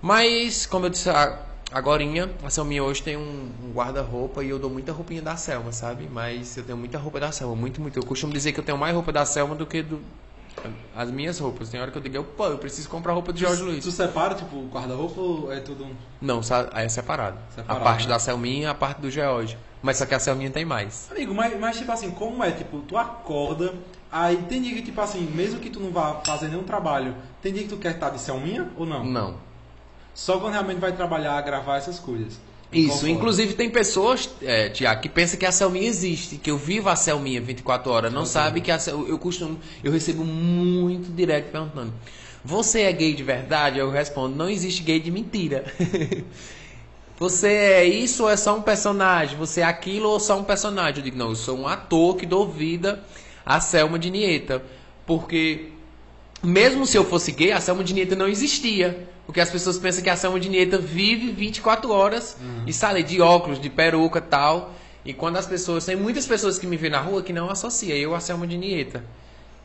Mas, como eu disse agora, a Selminha hoje tem um, um guarda-roupa e eu dou muita roupinha da Selma, sabe? Mas eu tenho muita roupa da Selma, muito, muito. Eu costumo dizer que eu tenho mais roupa da Selma do que do, as minhas roupas. Tem hora que eu digo, pô, eu preciso comprar roupa de Jorge Luiz. Tu separa, tipo, guarda-roupa ou é tudo. Não, é separado. separado a parte né? da Selminha e a parte do George. Mas só que a Selminha tem mais. Amigo, mas, mas tipo assim, como é? Tipo, tu acorda, aí tem dia que, tipo assim, mesmo que tu não vá fazer nenhum trabalho, tem dia que tu quer estar de Selminha ou não? Não. Só quando realmente vai trabalhar, gravar essas coisas. Isso, inclusive tem pessoas, é, Tiago, que pensam que a Selminha existe, que eu vivo a Selminha 24 horas, não sabe que a Sel... eu costumo, eu recebo muito direto perguntando: "Você é gay de verdade?" Eu respondo: "Não existe gay de mentira." Você é isso ou é só um personagem? Você é aquilo ou só um personagem? Eu digo: "Não, eu sou um ator que dou vida à Selma de Nieta." Porque mesmo se eu fosse gay, a Selma de Nieta não existia. Porque as pessoas pensam que a Selma de Nieta vive 24 horas uhum. e sai de óculos, de peruca tal. E quando as pessoas. Tem muitas pessoas que me veem na rua que não associam eu a Selma de Nieta.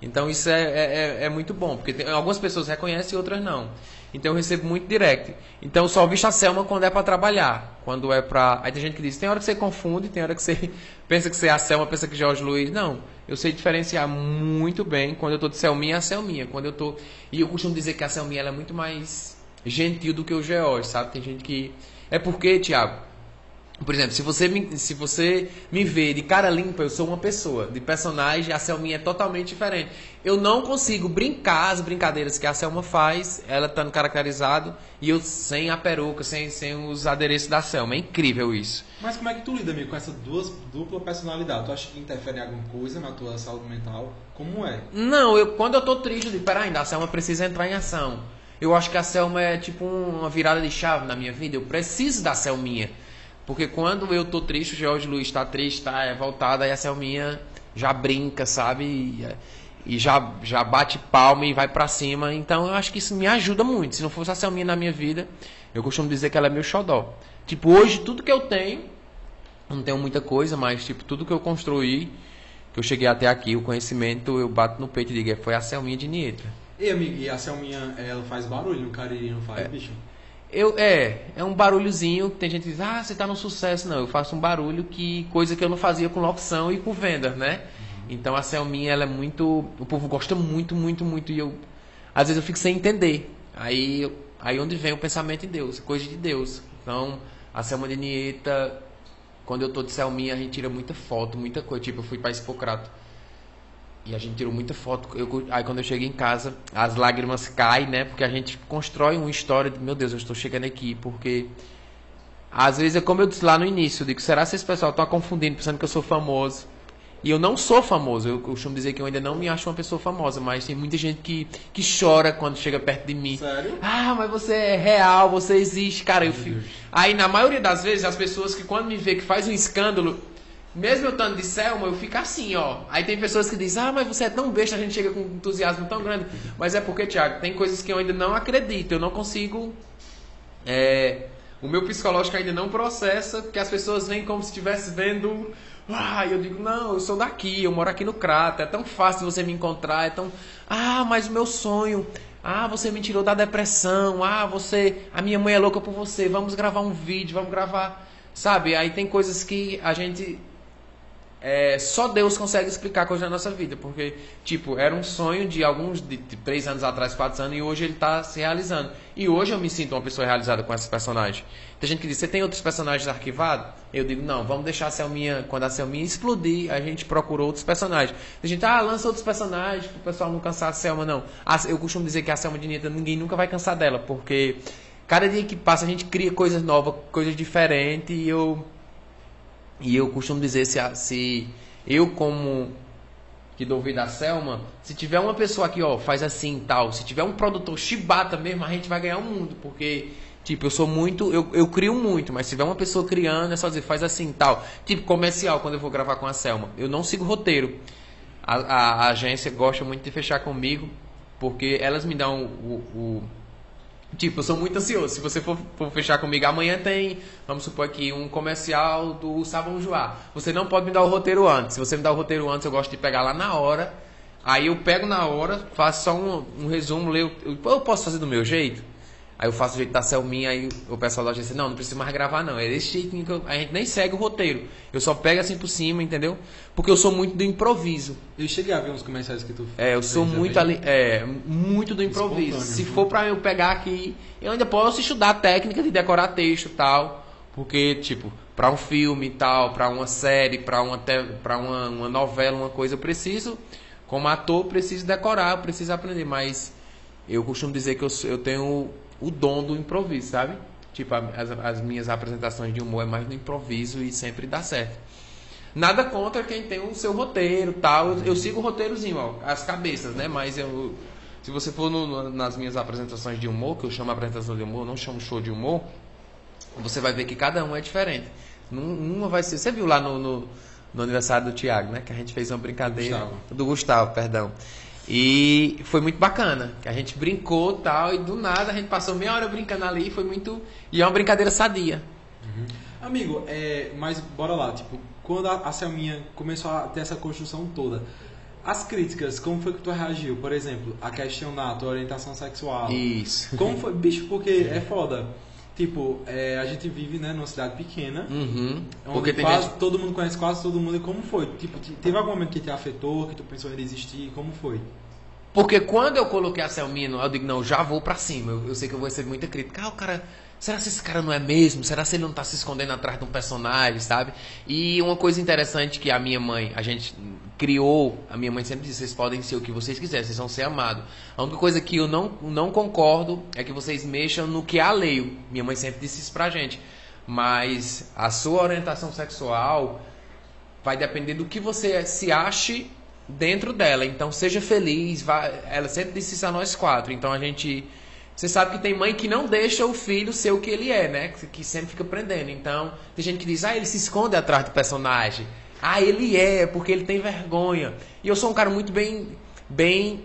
Então isso é, é, é, é muito bom, porque tem, algumas pessoas reconhecem e outras não. Então eu recebo muito direct. Então eu só visto a Selma quando é para trabalhar. Quando é para. Aí tem gente que diz: tem hora que você confunde, tem hora que você pensa que você é a Selma, pensa que é Jorge Luiz. Não. Eu sei diferenciar muito bem quando eu tô de Selminha a Selminha. Quando eu tô. E eu costumo dizer que a Selminha ela é muito mais gentil do que o George, sabe? Tem gente que. É porque, Tiago, por exemplo, se você, me, se você me vê de cara limpa, eu sou uma pessoa. De personagem, a Selminha é totalmente diferente. Eu não consigo brincar as brincadeiras que a Selma faz, ela estando caracterizado, e eu sem a peruca, sem, sem os adereços da Selma. É incrível isso. Mas como é que tu lida, amigo, com essa duas, dupla personalidade? Tu acha que interfere em alguma coisa na tua saúde mental? Como é? Não, eu, quando eu tô triste, eu digo, peraí, a Selma precisa entrar em ação. Eu acho que a Selma é tipo uma virada de chave na minha vida. Eu preciso da Selminha. Porque quando eu tô triste, o George Luiz tá triste, tá é, voltado, aí a Selminha já brinca, sabe? E, e, já, já bate palma e vai para cima. Então eu acho que isso me ajuda muito. Se não fosse a Selminha na minha vida, eu costumo dizer que ela é meu xodó. Tipo, hoje tudo que eu tenho, não tenho muita coisa, mas tipo, tudo que eu construí, que eu cheguei até aqui, o conhecimento, eu bato no peito e digo, é, foi a Selminha de Nieto. E, amigo, e a Selminha, ela faz barulho no Cariri, não faz, é. bicho? Eu, é, é um barulhozinho que tem gente que diz, ah, você tá no sucesso. Não, eu faço um barulho que coisa que eu não fazia com locução e com venda, né? Uhum. Então a Selminha, ela é muito. O povo gosta muito, muito, muito. E eu. Às vezes eu fico sem entender. Aí, aí onde vem o pensamento em Deus, coisa de Deus. Então, a Selma de Nieta, quando eu tô de Selminha, a gente tira muita foto, muita coisa. Tipo, eu fui pra Hipocrato e a gente tirou muita foto. Eu, aí quando eu cheguei em casa, as lágrimas caem, né? Porque a gente constrói uma história de, meu Deus, eu estou chegando aqui. Porque às vezes é como eu disse lá no início, eu digo, será que esse pessoal tá confundindo, pensando que eu sou famoso? E eu não sou famoso, eu costumo dizer que eu ainda não me acho uma pessoa famosa, mas tem muita gente que, que chora quando chega perto de mim. Sério? Ah, mas você é real, você existe, cara. Eu fico... Aí na maioria das vezes as pessoas que quando me vê que faz um escândalo, mesmo eu estando de Selma, eu fico assim, ó. Aí tem pessoas que dizem, ah, mas você é tão besta, a gente chega com entusiasmo tão grande. Mas é porque, Thiago, tem coisas que eu ainda não acredito, eu não consigo. É, o meu psicológico ainda não processa, porque as pessoas vêm como se estivesse vendo. Ah, eu digo, não, eu sou daqui, eu moro aqui no Crato, é tão fácil você me encontrar, é tão. Ah, mas o meu sonho. Ah, você me tirou da depressão. Ah, você. A minha mãe é louca por você. Vamos gravar um vídeo, vamos gravar. Sabe? Aí tem coisas que a gente é, só Deus consegue explicar coisas na nossa vida, porque, tipo, era um sonho de alguns, de, de três anos atrás, quatro anos, e hoje ele está se realizando. E hoje eu me sinto uma pessoa realizada com esses personagens. Tem gente que diz, você tem outros personagens arquivados? Eu digo, não, vamos deixar a Selminha, quando a Selminha explodir, a gente procura outros personagens. Tem gente, ah, lança outros personagens, para o pessoal não cansar a Selma, não. eu costumo dizer que a Selma de Nita, ninguém nunca vai cansar dela, porque cada dia que passa a gente cria coisas novas, coisas diferentes, e eu e eu costumo dizer se, se eu como que dou vida a Selma, se tiver uma pessoa aqui, ó, faz assim tal, se tiver um produtor chibata mesmo, a gente vai ganhar o mundo, porque Tipo, eu sou muito, eu, eu crio muito, mas se tiver uma pessoa criando, é só dizer, faz assim tal. Tipo, comercial, quando eu vou gravar com a Selma. Eu não sigo roteiro. A, a, a agência gosta muito de fechar comigo, porque elas me dão o, o, Tipo, eu sou muito ansioso. Se você for, for, fechar comigo, amanhã tem, vamos supor aqui, um comercial do Sabão Joá. Você não pode me dar o roteiro antes. Se você me dá o roteiro antes, eu gosto de pegar lá na hora. Aí eu pego na hora, faço só um, um resumo, leio. Eu, eu posso fazer do meu jeito? Aí eu faço o jeito da Selminha, aí o pessoal da agência, não, não precisa mais gravar não. É desse jeito que eu, a gente nem segue o roteiro. Eu só pego assim por cima, entendeu? Porque eu sou muito do improviso. Eu cheguei a ver uns comerciais que tu É, eu sou muito ali, é, muito do improviso. Se né? for pra eu pegar aqui, eu ainda posso estudar técnica de decorar texto e tal. Porque, tipo, para um filme e tal, para uma série, para uma, pra uma, uma novela, uma coisa, eu preciso, como ator, preciso decorar, preciso aprender. Mas eu costumo dizer que eu, eu tenho o dom do improviso, sabe? Tipo, as, as minhas apresentações de humor é mais no improviso e sempre dá certo. Nada contra quem tem o seu roteiro tal. Eu, eu sigo o roteirozinho, ó, as cabeças, né? Mas eu. Se você for no, nas minhas apresentações de humor, que eu chamo apresentação de humor, não chamo show de humor, você vai ver que cada um é diferente. Numa vai ser. Você viu lá no, no, no aniversário do Tiago, né? Que a gente fez uma brincadeira. Gustavo. Do Gustavo, perdão. E foi muito bacana, que a gente brincou tal, e do nada a gente passou meia hora brincando ali, foi muito. E é uma brincadeira sadia. Uhum. Amigo, é, mas bora lá, tipo, quando a, a Selminha começou a ter essa construção toda, as críticas, como foi que tu reagiu? Por exemplo, a questionar a tua orientação sexual. Isso. Como foi? Bicho, porque é foda. Tipo, é, a gente vive né, numa cidade pequena, uhum. onde quase gente... todo mundo conhece quase todo mundo. E como foi? Tipo, teve algum momento que te afetou, que tu pensou em desistir? Como foi? Porque quando eu coloquei a Selminha, eu digo, não, já vou pra cima. Eu, eu sei que eu vou receber muita crítica. Ah, o cara Será que esse cara não é mesmo? Será que ele não está se escondendo atrás de um personagem, sabe? E uma coisa interessante que a minha mãe, a gente criou, a minha mãe sempre disse, vocês podem ser o que vocês quiserem, vocês vão ser amados. A única coisa que eu não, não concordo é que vocês mexam no que é alheio. Minha mãe sempre disse isso pra gente. Mas a sua orientação sexual vai depender do que você se ache dentro dela. Então seja feliz. Vai... Ela sempre disse isso a nós quatro. Então a gente você sabe que tem mãe que não deixa o filho ser o que ele é, né? Que sempre fica prendendo. Então, tem gente que diz, ah, ele se esconde atrás do personagem. Ah, ele é, porque ele tem vergonha. E eu sou um cara muito bem, bem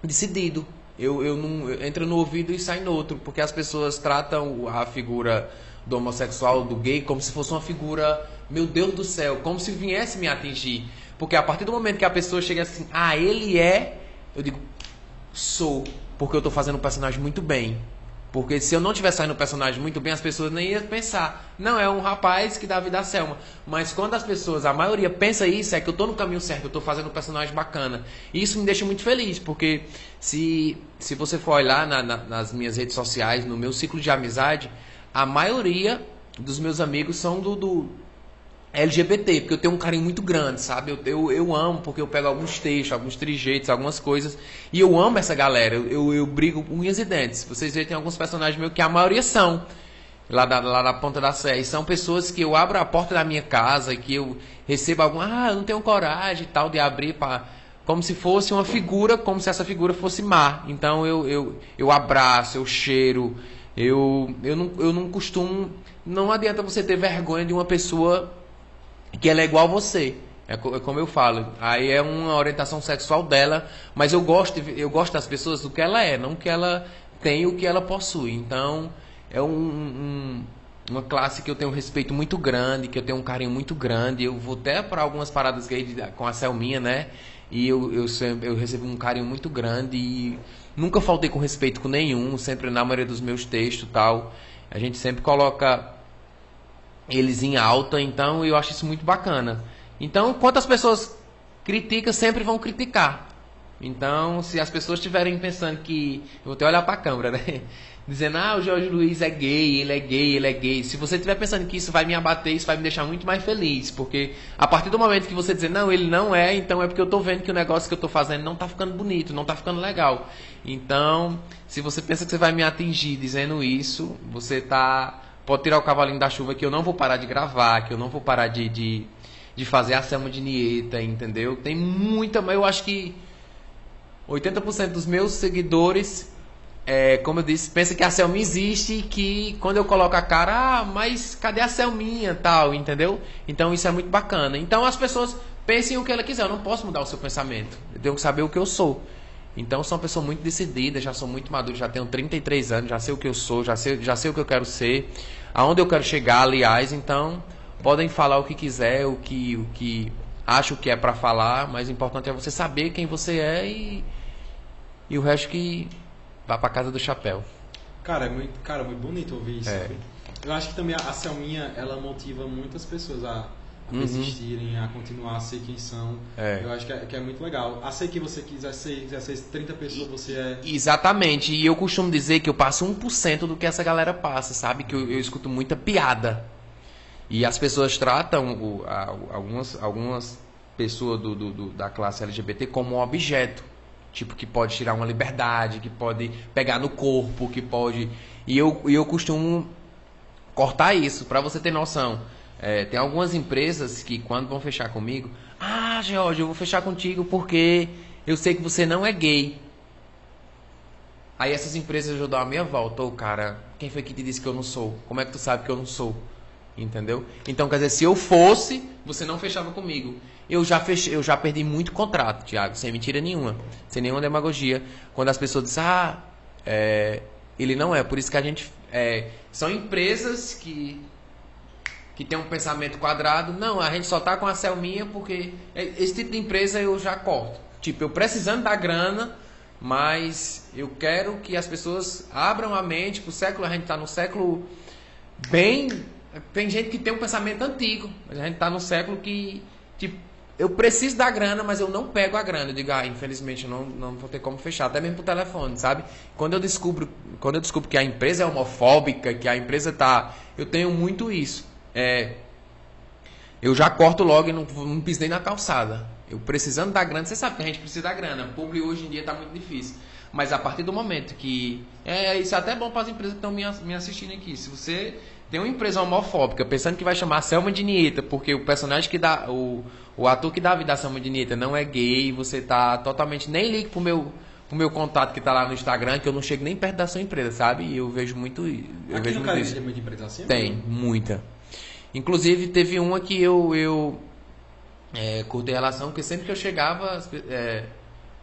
decidido. Eu, eu não entro no ouvido e sai no outro, porque as pessoas tratam a figura do homossexual, do gay, como se fosse uma figura, meu Deus do céu, como se viesse me atingir. Porque a partir do momento que a pessoa chega assim, ah, ele é, eu digo, sou porque eu estou fazendo o personagem muito bem. Porque se eu não tivesse saindo o personagem muito bem, as pessoas nem iam pensar, não, é um rapaz que dá vida a Selma. Mas quando as pessoas, a maioria pensa isso, é que eu estou no caminho certo, eu estou fazendo um personagem bacana. E isso me deixa muito feliz, porque se, se você for olhar na, na, nas minhas redes sociais, no meu ciclo de amizade, a maioria dos meus amigos são do, do LGBT, porque eu tenho um carinho muito grande, sabe? Eu, eu, eu amo, porque eu pego alguns textos, alguns trejeitos, algumas coisas, e eu amo essa galera, eu, eu, eu brigo unhas e dentes. Vocês veem, tem alguns personagens meus que a maioria são. lá da, lá da ponta da serra. E são pessoas que eu abro a porta da minha casa e que eu recebo algum, ah, eu não tenho coragem e tal de abrir para como se fosse uma figura, como se essa figura fosse má. Então eu, eu, eu abraço, eu cheiro, eu, eu, não, eu não costumo. Não adianta você ter vergonha de uma pessoa que ela é igual a você. É, é como eu falo, aí é uma orientação sexual dela, mas eu gosto, eu gosto das pessoas do que ela é, não que ela tem o que ela possui. Então, é um, um, uma classe que eu tenho um respeito muito grande, que eu tenho um carinho muito grande. Eu vou até para algumas paradas gay com a Selminha, né? E eu, eu, sempre, eu recebo um carinho muito grande e nunca faltei com respeito com nenhum, sempre na maioria dos meus textos tal. A gente sempre coloca eles em alta, então eu acho isso muito bacana. Então, quantas pessoas criticam, sempre vão criticar. Então, se as pessoas estiverem pensando que. Eu vou até olhar para a câmera, né? Dizendo, ah, o Jorge Luiz é gay, ele é gay, ele é gay. Se você estiver pensando que isso vai me abater, isso vai me deixar muito mais feliz. Porque a partir do momento que você dizer, não, ele não é, então é porque eu estou vendo que o negócio que eu estou fazendo não está ficando bonito, não está ficando legal. Então, se você pensa que você vai me atingir dizendo isso, você tá. Pode tirar o cavalinho da chuva que eu não vou parar de gravar, que eu não vou parar de, de, de fazer a Selma de Nieta, entendeu? Tem muita, mas eu acho que 80% dos meus seguidores, é, como eu disse, pensa que a Selma existe e que quando eu coloco a cara, ah, mas cadê a Selminha tal, entendeu? Então isso é muito bacana. Então as pessoas pensem o que ela quiser, eu não posso mudar o seu pensamento. Eu tenho que saber o que eu sou. Então sou uma pessoa muito decidida, já sou muito maduro, já tenho 33 anos, já sei o que eu sou, já sei, já sei o que eu quero ser, aonde eu quero chegar, aliás, então podem falar o que quiser, o que, o que acho que é para falar, mas o importante é você saber quem você é e, e o resto que vá para casa do chapéu. Cara, é muito, cara, muito bonito ouvir isso. É. Eu acho que também a Selminha, ela motiva muitas pessoas a, a uhum. a continuar a ser quem são. É. Eu acho que é, que é, muito legal. A ser que você quiser ser, quiser ser 30 pessoas, você é. Exatamente. E eu costumo dizer que eu passo 1% do que essa galera passa, sabe? Que eu, eu escuto muita piada. E as pessoas tratam o, a, algumas, algumas pessoas do, do, do, da classe LGBT como um objeto. Tipo, que pode tirar uma liberdade, que pode pegar no corpo, que pode. E eu, eu costumo cortar isso, para você ter noção. É, tem algumas empresas que, quando vão fechar comigo, ah, George, eu vou fechar contigo porque eu sei que você não é gay. Aí essas empresas ajudam a minha volta. Ô, cara, quem foi que te disse que eu não sou? Como é que tu sabe que eu não sou? Entendeu? Então, quer dizer, se eu fosse, você não fechava comigo. Eu já fechei, eu já perdi muito contrato, Thiago, sem mentira nenhuma, sem nenhuma demagogia. Quando as pessoas dizem, ah, é, ele não é. Por isso que a gente. É, são empresas que que tem um pensamento quadrado. Não, a gente só tá com a Selminha porque esse tipo de empresa eu já corto. Tipo, eu precisando da grana, mas eu quero que as pessoas abram a mente pro século. A gente tá no século bem tem gente que tem um pensamento antigo. A gente está no século que, tipo, eu preciso da grana, mas eu não pego a grana. Eu digo, ah, infelizmente eu não, não vou ter como fechar, até mesmo por telefone, sabe? Quando eu descubro, quando eu descubro que a empresa é homofóbica, que a empresa tá, eu tenho muito isso. É, eu já corto logo e não, não pisei na calçada. Eu precisando da grana, você sabe que a gente precisa da grana. O público hoje em dia está muito difícil. Mas a partir do momento que. É, isso é até bom para as empresas que estão me, me assistindo aqui. Se você tem uma empresa homofóbica pensando que vai chamar Selma de Nieta, porque o personagem que dá. O, o ator que dá a vida a Selma de Nieta não é gay, você tá totalmente. Nem ligue pro meu, pro meu contato que tá lá no Instagram, que eu não chego nem perto da sua empresa, sabe? E eu vejo muito. Eu Aqui vejo no muito isso. tem muita empresa assim? Tem, muita. Inclusive teve uma que eu, eu é, cortei relação, porque sempre que eu chegava, é,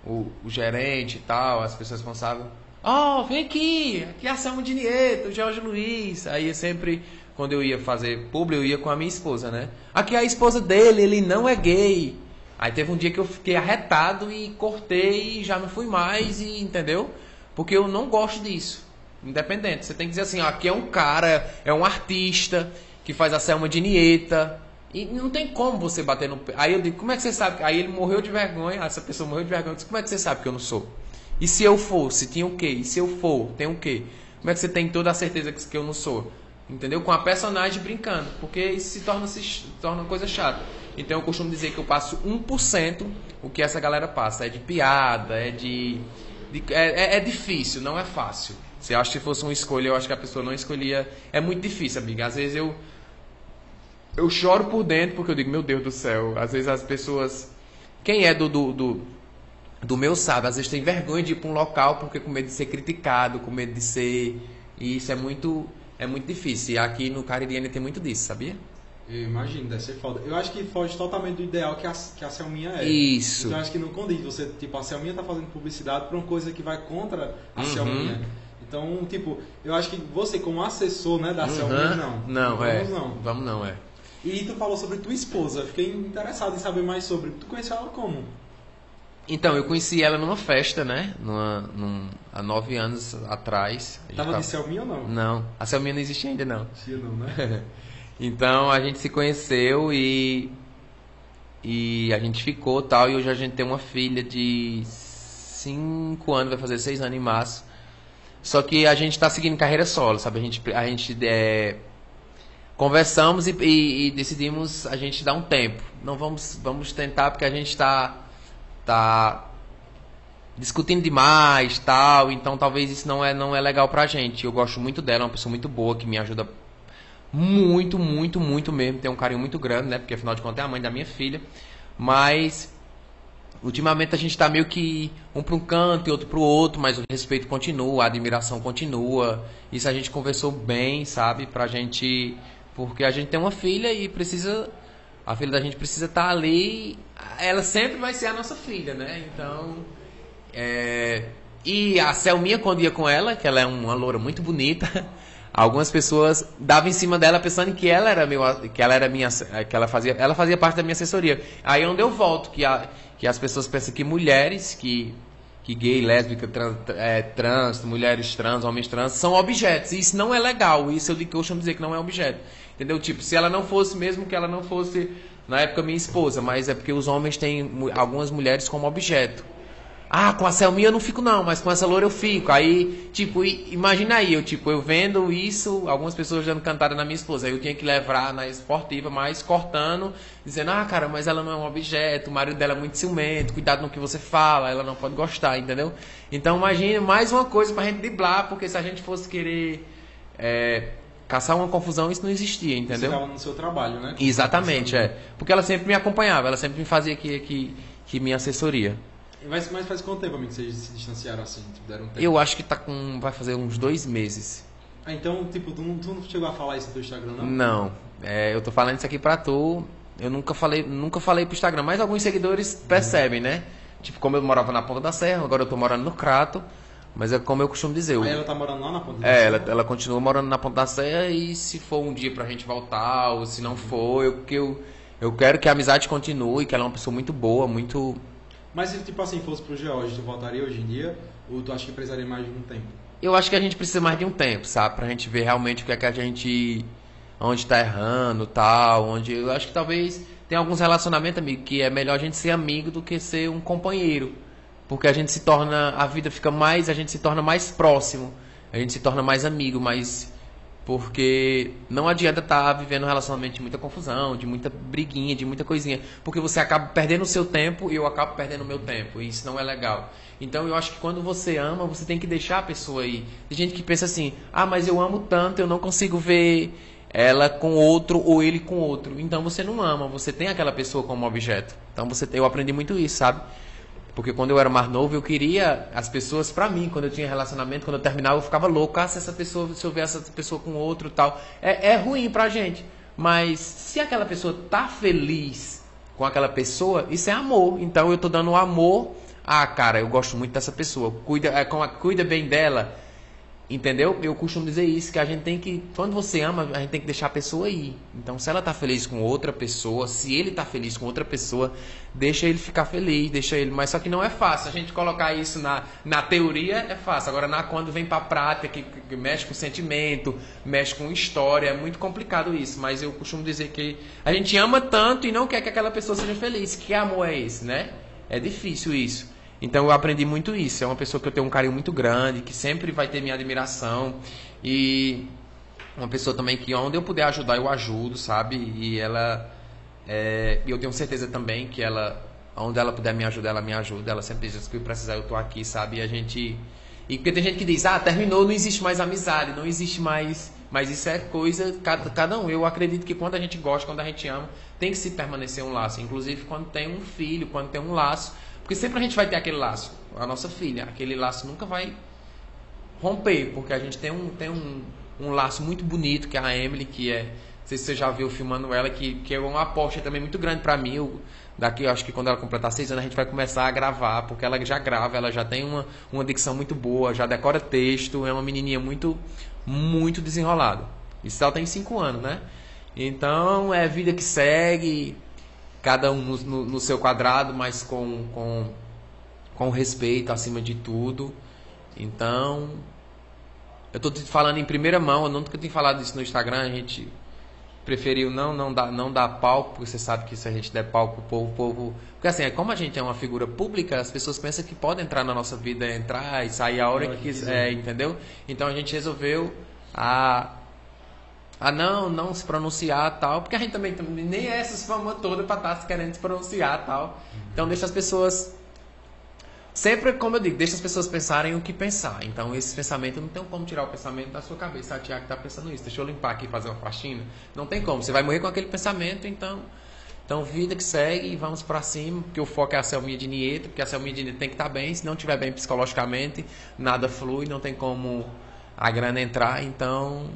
o, o gerente e tal, as pessoas responsáveis Ó, oh, vem aqui, aqui é a Selma de Nieto, Jorge Luiz. Aí sempre, quando eu ia fazer público, eu ia com a minha esposa, né? Aqui é a esposa dele, ele não é gay. Aí teve um dia que eu fiquei arretado e cortei e já não fui mais, e entendeu? Porque eu não gosto disso. Independente. Você tem que dizer assim, ó, aqui é um cara, é um artista que faz a Selma de Nieta. E não tem como você bater no. Aí eu digo, como é que você sabe? Aí ele morreu de vergonha, essa pessoa morreu de vergonha. Eu disse, como é que você sabe que eu não sou? E se eu fosse, tinha o quê? E se eu for, tem o quê? Como é que você tem toda a certeza que eu não sou? Entendeu? Com a personagem brincando. Porque isso se torna, se torna coisa chata. Então eu costumo dizer que eu passo 1% o que essa galera passa. É de piada, é de. de é, é, é, difícil, não é fácil. Se acha que fosse uma escolha, eu acho que a pessoa não escolhia. É muito difícil, amiga. Às vezes eu eu choro por dentro porque eu digo, meu Deus do céu. Às vezes as pessoas quem é do, do, do, do meu sabe, às vezes tem vergonha de ir para um local porque com medo de ser criticado, com medo de ser e isso é muito é muito difícil. E aqui no Caririene tem muito disso, sabia? Eu imagino, deve ser foda. Eu acho que foge totalmente do ideal que a, que a Selminha é. Isso. Então eu acho que não condiz. Você, tipo, a Selminha tá fazendo publicidade para uma coisa que vai contra a uhum. Selminha. Então, tipo, eu acho que você como assessor, né, da uhum. Selminha, não. Não, vamos é. não. Vamos não, é. E tu falou sobre tua esposa. Fiquei interessado em saber mais sobre. Tu conheceu ela como? Então, eu conheci ela numa festa, né? Numa, num, há nove anos atrás. Tava, tava de Selminha ou não? Não, a Selminha não existia ainda não. Existia não, né? Então a gente se conheceu e e a gente ficou tal e hoje a gente tem uma filha de 5 anos, vai fazer 6 anos em março. Só que a gente está seguindo carreira solo, sabe? A gente, a gente é, conversamos e, e, e, decidimos a gente dar um tempo. Não vamos, vamos tentar porque a gente está tá discutindo demais, tal. Então talvez isso não é não é legal pra gente. Eu gosto muito dela, é uma pessoa muito boa que me ajuda muito, muito, muito mesmo. Tem um carinho muito grande, né? Porque afinal de contas é a mãe da minha filha. Mas ultimamente a gente está meio que um para um canto e outro para o outro, mas o respeito continua, a admiração continua. Isso a gente conversou bem, sabe? Pra gente. Porque a gente tem uma filha e precisa. A filha da gente precisa estar tá ali. Ela sempre vai ser a nossa filha, né? Então. É... E a Selminha, quando ia com ela, que ela é uma loura muito bonita. algumas pessoas davam em cima dela pensando que ela era meu, que ela era minha, que ela fazia, ela fazia parte da minha assessoria. Aí é onde eu volto que a, que as pessoas pensam que mulheres que que gay, lésbica, trans, é, trans, mulheres trans, homens trans são objetos. E isso não é legal. Isso eu, eu costumo dizer que não é objeto. Entendeu? Tipo, se ela não fosse, mesmo que ela não fosse na época minha esposa, mas é porque os homens têm algumas mulheres como objeto. Ah, com a Selminha eu não fico não, mas com essa loura eu fico. Aí, tipo, imagina aí, eu tipo, eu vendo isso, algumas pessoas dando cantada na minha esposa. Aí eu tinha que levar na esportiva, mas cortando, dizendo, ah, cara, mas ela não é um objeto, o marido dela é muito ciumento, cuidado no que você fala, ela não pode gostar, entendeu? Então imagina mais uma coisa pra gente driblar, porque se a gente fosse querer é, caçar uma confusão, isso não existia, entendeu? Você estava no seu trabalho, né? Exatamente, é. Porque ela sempre me acompanhava, ela sempre me fazia que, que, que minha assessoria. Mas, mas faz quanto tempo, amigo, que vocês se distanciaram assim? Tipo, deram um tempo? Eu acho que tá com. vai fazer uns dois meses. Ah, então, tipo, tu não, tu não chegou a falar isso no teu Instagram, não? Não. É, eu tô falando isso aqui pra tu. Eu nunca falei, nunca falei pro Instagram, mas alguns seguidores percebem, né? Tipo, como eu morava na Ponta da Serra, agora eu tô morando no Crato. Mas é como eu costumo dizer. Aí ela tá morando lá na Ponta da é, Serra? É, ela, ela continua morando na Ponta da Serra e se for um dia pra gente voltar, ou se não for, eu, eu, eu quero que a amizade continue, que ela é uma pessoa muito boa, muito mas se, tipo assim, fosse pro George, tu voltaria hoje em dia? Ou tu acha que precisaria mais de um tempo? Eu acho que a gente precisa mais de um tempo, sabe? Pra gente ver realmente o que é que a gente... Onde tá errando, tal, onde... Eu acho que talvez tem alguns relacionamentos, amigo, que é melhor a gente ser amigo do que ser um companheiro. Porque a gente se torna... A vida fica mais... A gente se torna mais próximo. A gente se torna mais amigo, mais porque não adianta estar tá vivendo um relacionamento de muita confusão, de muita briguinha, de muita coisinha. Porque você acaba perdendo o seu tempo e eu acabo perdendo o meu tempo. E isso não é legal. Então eu acho que quando você ama, você tem que deixar a pessoa aí. Tem gente que pensa assim: ah, mas eu amo tanto, eu não consigo ver ela com outro ou ele com outro. Então você não ama, você tem aquela pessoa como objeto. Então você, eu aprendi muito isso, sabe? Porque quando eu era mais novo, eu queria as pessoas para mim. Quando eu tinha relacionamento, quando eu terminava, eu ficava louco. Ah, se essa pessoa, se eu ver essa pessoa com outro tal. É, é ruim pra gente. Mas se aquela pessoa tá feliz com aquela pessoa, isso é amor. Então eu tô dando amor. Ah, cara, eu gosto muito dessa pessoa. Cuida, é, cuida bem dela Entendeu? Eu costumo dizer isso, que a gente tem que. Quando você ama, a gente tem que deixar a pessoa ir. Então, se ela tá feliz com outra pessoa, se ele tá feliz com outra pessoa, deixa ele ficar feliz, deixa ele. Mas só que não é fácil. A gente colocar isso na, na teoria é fácil. Agora, na, quando vem pra prática, que, que mexe com sentimento, mexe com história, é muito complicado isso. Mas eu costumo dizer que a gente ama tanto e não quer que aquela pessoa seja feliz. Que amor é esse, né? É difícil isso. Então eu aprendi muito isso. É uma pessoa que eu tenho um carinho muito grande, que sempre vai ter minha admiração. E uma pessoa também que onde eu puder ajudar, eu ajudo, sabe? E ela. É, eu tenho certeza também que ela. Onde ela puder me ajudar, ela me ajuda. Ela sempre diz que precisar, eu tô aqui, sabe? E a gente E porque tem gente que diz, ah, terminou, não existe mais amizade, não existe mais. Mas isso é coisa, cada, cada um. Eu acredito que quando a gente gosta, quando a gente ama, tem que se permanecer um laço. Inclusive quando tem um filho, quando tem um laço. Porque sempre a gente vai ter aquele laço. A nossa filha, aquele laço nunca vai romper, porque a gente tem um, tem um, um laço muito bonito, que é a Emily, que é. Não sei se você já viu filmando ela, que, que é uma aposta também muito grande para mim. Eu, daqui, eu acho que quando ela completar seis anos, a gente vai começar a gravar, porque ela já grava, ela já tem uma, uma dicção muito boa, já decora texto, é uma menininha muito, muito desenrolada. Isso ela tem cinco anos, né? Então é vida que segue, cada um no, no, no seu quadrado, mas com, com, com respeito acima de tudo. Então, eu estou falando em primeira mão, eu nunca tenho falado isso no Instagram, a gente preferiu não não dar não dar palco, porque você sabe que se a gente der palco o povo, povo, porque assim, é como a gente é uma figura pública, as pessoas pensam que podem entrar na nossa vida, entrar e sair a hora que quiser, entendeu? Então a gente resolveu a a não não se pronunciar tal, porque a gente também nem é essas fama toda para estar tá querendo se pronunciar tal. Então deixa as pessoas Sempre, como eu digo, deixa as pessoas pensarem o que pensar. Então, esse pensamento não tem como tirar o pensamento da sua cabeça. Ah, Tiago está pensando isso, deixa eu limpar aqui e fazer uma faxina. Não tem como. Você vai morrer com aquele pensamento, então. Então, vida que segue e vamos para cima, porque o foco é a Selminha de Nieto, porque a Selminha de Nieto tem que estar tá bem. Se não estiver bem psicologicamente, nada flui, não tem como a grana entrar. Então,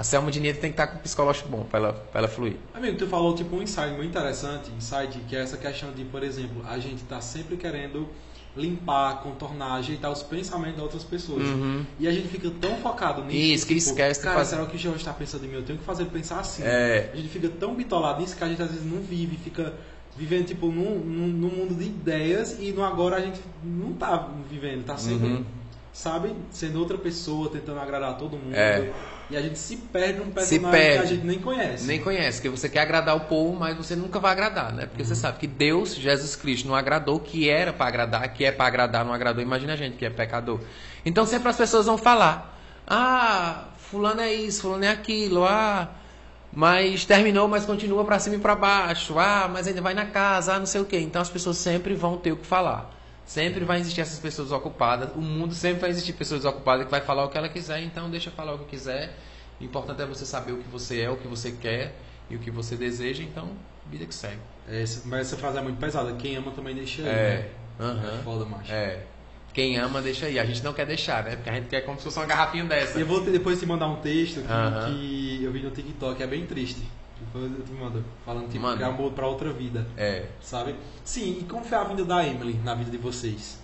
a Selma de Nieto tem que estar tá com o psicológico bom para ela, ela fluir. Amigo, tu falou tipo um insight muito interessante, insight, que é essa questão de, por exemplo, a gente está sempre querendo limpar, contornar, ajeitar os pensamentos de outras pessoas. Uhum. E a gente fica tão focado nisso. Isso, que, tipo, esquece cara, fazer... será que o Jorge está pensando em mim? Eu tenho que fazer ele pensar assim. É. A gente fica tão bitolado nisso que a gente às vezes não vive, fica vivendo tipo num, num, num mundo de ideias e no agora a gente não tá vivendo, tá sempre, uhum. sabe, sendo outra pessoa, tentando agradar todo mundo. É. E a gente se perde num personagem que a gente nem conhece. Nem conhece, porque você quer agradar o povo, mas você nunca vai agradar, né? Porque uhum. você sabe que Deus, Jesus Cristo, não agradou o que era para agradar, que é para agradar, não agradou. Imagina a gente que é pecador. Então sempre as pessoas vão falar: ah, fulano é isso, fulano é aquilo, ah, mas terminou, mas continua para cima e para baixo, ah, mas ainda vai na casa, ah, não sei o quê. Então as pessoas sempre vão ter o que falar. Sempre vai existir essas pessoas ocupadas. O mundo sempre vai existir pessoas ocupadas que vai falar o que ela quiser, então deixa falar o que quiser. O importante é você saber o que você é, o que você quer e o que você deseja, então vida que segue. É, mas essa frase é muito pesada. Quem ama também deixa aí. É. Né? Uhum. É foda, macho. É. Quem ama, deixa aí. A gente não quer deixar, né? Porque a gente quer como se fosse uma garrafinha dessa. E eu vou depois te mandar um texto que, que eu vi no TikTok, é bem triste. Depois eu te mando. Falando tipo, Mano. criar amor pra outra vida. É. Sabe? Sim, e como foi a vinda da Emily na vida de vocês?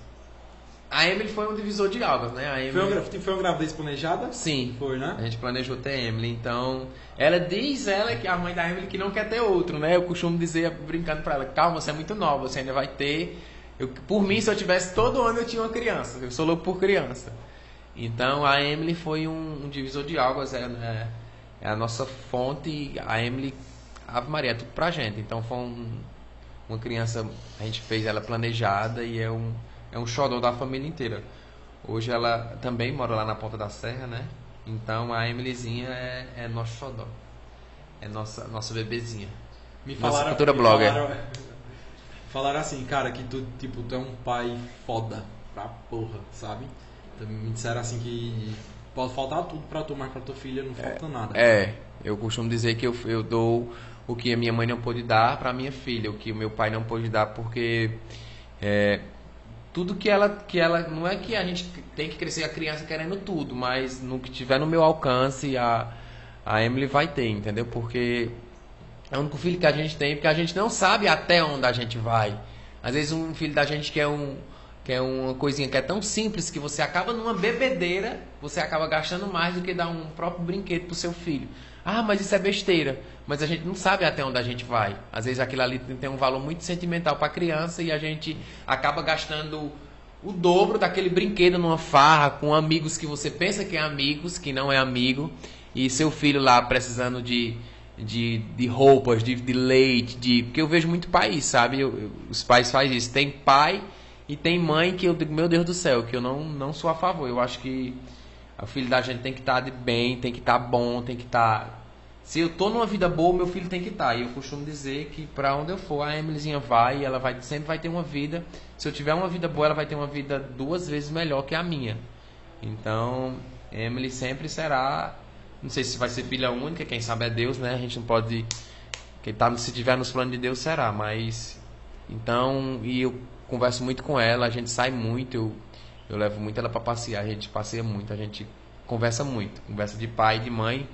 A Emily foi um divisor de águas, né? A Emily... foi, uma, foi uma gravidez planejada? Sim. Foi, né? A gente planejou ter Emily. Então, ela diz ela que a mãe da Emily que não quer ter outro, né? Eu costumo dizer, brincando pra ela, calma, você é muito nova, você ainda vai ter. Eu, por mim, se eu tivesse todo ano, eu tinha uma criança. Eu sou louco por criança. Então, a Emily foi um, um divisor de águas. É, é, a nossa fonte, a Emily, Ave Maria, é tudo pra gente. Então foi um, uma criança, a gente fez ela planejada e é um, é um xodó da família inteira. Hoje ela também mora lá na Ponta da Serra, né? Então a Emilyzinha é, é nosso xodó. É nossa, nossa bebezinha. Me falaram, nossa futura blogger. Falaram, falaram assim, cara, que tu, tipo, tu é um pai foda pra porra, sabe? Então, me disseram assim que Pode faltar tudo para tu, mas para tua filha não falta é, nada. É, eu costumo dizer que eu, eu dou o que a minha mãe não pôde dar para minha filha, o que o meu pai não pôde dar, porque é, tudo que ela, que ela. Não é que a gente tem que crescer a criança querendo tudo, mas no que tiver no meu alcance, a, a Emily vai ter, entendeu? Porque é o único filho que a gente tem, porque a gente não sabe até onde a gente vai. Às vezes um filho da gente quer um que é uma coisinha que é tão simples que você acaba numa bebedeira, você acaba gastando mais do que dar um próprio brinquedo pro seu filho. Ah, mas isso é besteira. Mas a gente não sabe até onde a gente vai. Às vezes aquilo ali tem um valor muito sentimental para a criança e a gente acaba gastando o dobro daquele brinquedo numa farra com amigos que você pensa que é amigos, que não é amigo, e seu filho lá precisando de, de, de roupas, de, de leite, de. Porque eu vejo muito país, sabe? Eu, eu, os pais fazem isso. Tem pai e tem mãe que eu digo, meu Deus do céu, que eu não, não sou a favor. Eu acho que o filho da gente tem que estar tá de bem, tem que estar tá bom, tem que estar. Tá... Se eu tô numa vida boa, meu filho tem que estar. E eu costumo dizer que para onde eu for, a Emilyzinha vai ela vai, sempre vai ter uma vida. Se eu tiver uma vida boa, ela vai ter uma vida duas vezes melhor que a minha. Então, Emily sempre será. Não sei se vai ser filha única, quem sabe é Deus, né? A gente não pode. Quem tá, se tiver nos planos de Deus será, mas. Então, e eu converso muito com ela, a gente sai muito, eu, eu levo muito ela para passear, a gente passeia muito, a gente conversa muito, conversa de pai de mãe,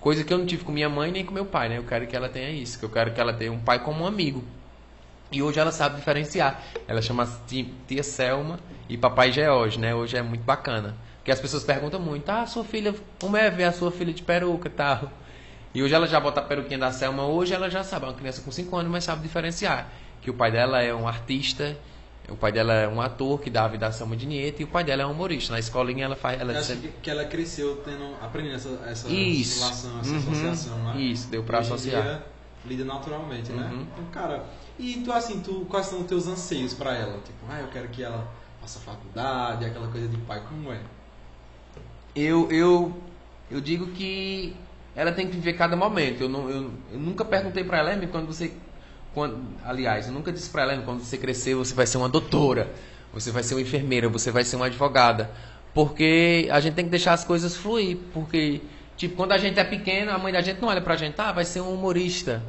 coisa que eu não tive com minha mãe nem com meu pai, né? Eu quero que ela tenha isso, que eu quero que ela tenha um pai como um amigo. E hoje ela sabe diferenciar. Ela chama tia Selma e papai George, né? Hoje é muito bacana. Porque as pessoas perguntam muito, ah, sua filha, como é ver a sua filha de peruca tal? E hoje ela já bota a peruquinha da Selma, hoje ela já sabe, é uma criança com 5 anos, mas sabe diferenciar. Que o pai dela é um artista o pai dela é um ator que dá a vida a Selma de Nieto e o pai dela é um humorista. Na escolinha ela faz. Ela acho que, que ela cresceu tendo, aprendendo essa, essa isso. relação, essa uhum. associação, né? Isso, deu pra Hoje associar. dia, lida naturalmente, né? Uhum. Então, cara, e tu assim, tu, quais são os teus anseios pra ela? Tipo, ah, eu quero que ela faça faculdade, aquela coisa de pai, como é? Eu, eu, eu digo que ela tem que viver cada momento. Eu, não, eu, eu nunca perguntei pra ela, "Amy, quando você. Quando, aliás, eu nunca disse pra ela, "Amy, quando você crescer, você vai ser uma doutora, você vai ser uma enfermeira, você vai ser uma advogada. Porque a gente tem que deixar as coisas fluir. Porque, tipo, quando a gente é pequeno, a mãe da gente não olha pra gente, ah, vai ser um humorista,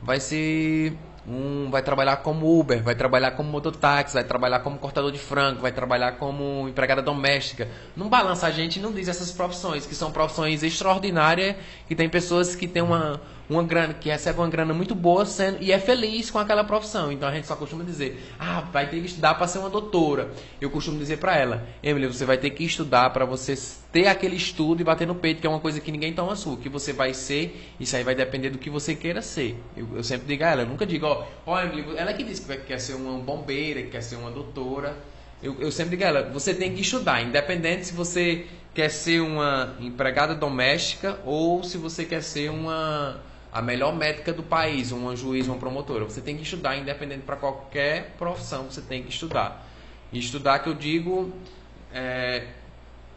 vai ser um. vai trabalhar como Uber, vai trabalhar como mototáxi, vai trabalhar como cortador de frango, vai trabalhar como empregada doméstica. Não balança a gente não diz essas profissões, que são profissões extraordinárias, que tem pessoas que têm uma, uma grana, que recebem uma grana muito boa sendo, e é feliz com aquela profissão. Então a gente só costuma dizer, ah, vai ter que estudar para ser uma doutora. Eu costumo dizer para ela, Emily, você vai ter que estudar para você ter aquele estudo e bater no peito, que é uma coisa que ninguém toma sua. Que você vai ser, isso aí vai depender do que você queira ser. Eu, eu sempre digo a ela, eu nunca digo, ó, Emily, ela que disse que quer ser uma bombeira, que quer ser uma doutora. Eu, eu sempre digo a ela, você tem que estudar, independente se você quer ser uma empregada doméstica ou se você quer ser uma a melhor médica do país, uma juiz, uma promotora. Você tem que estudar, independente para qualquer profissão, você tem que estudar. E estudar que eu digo, é,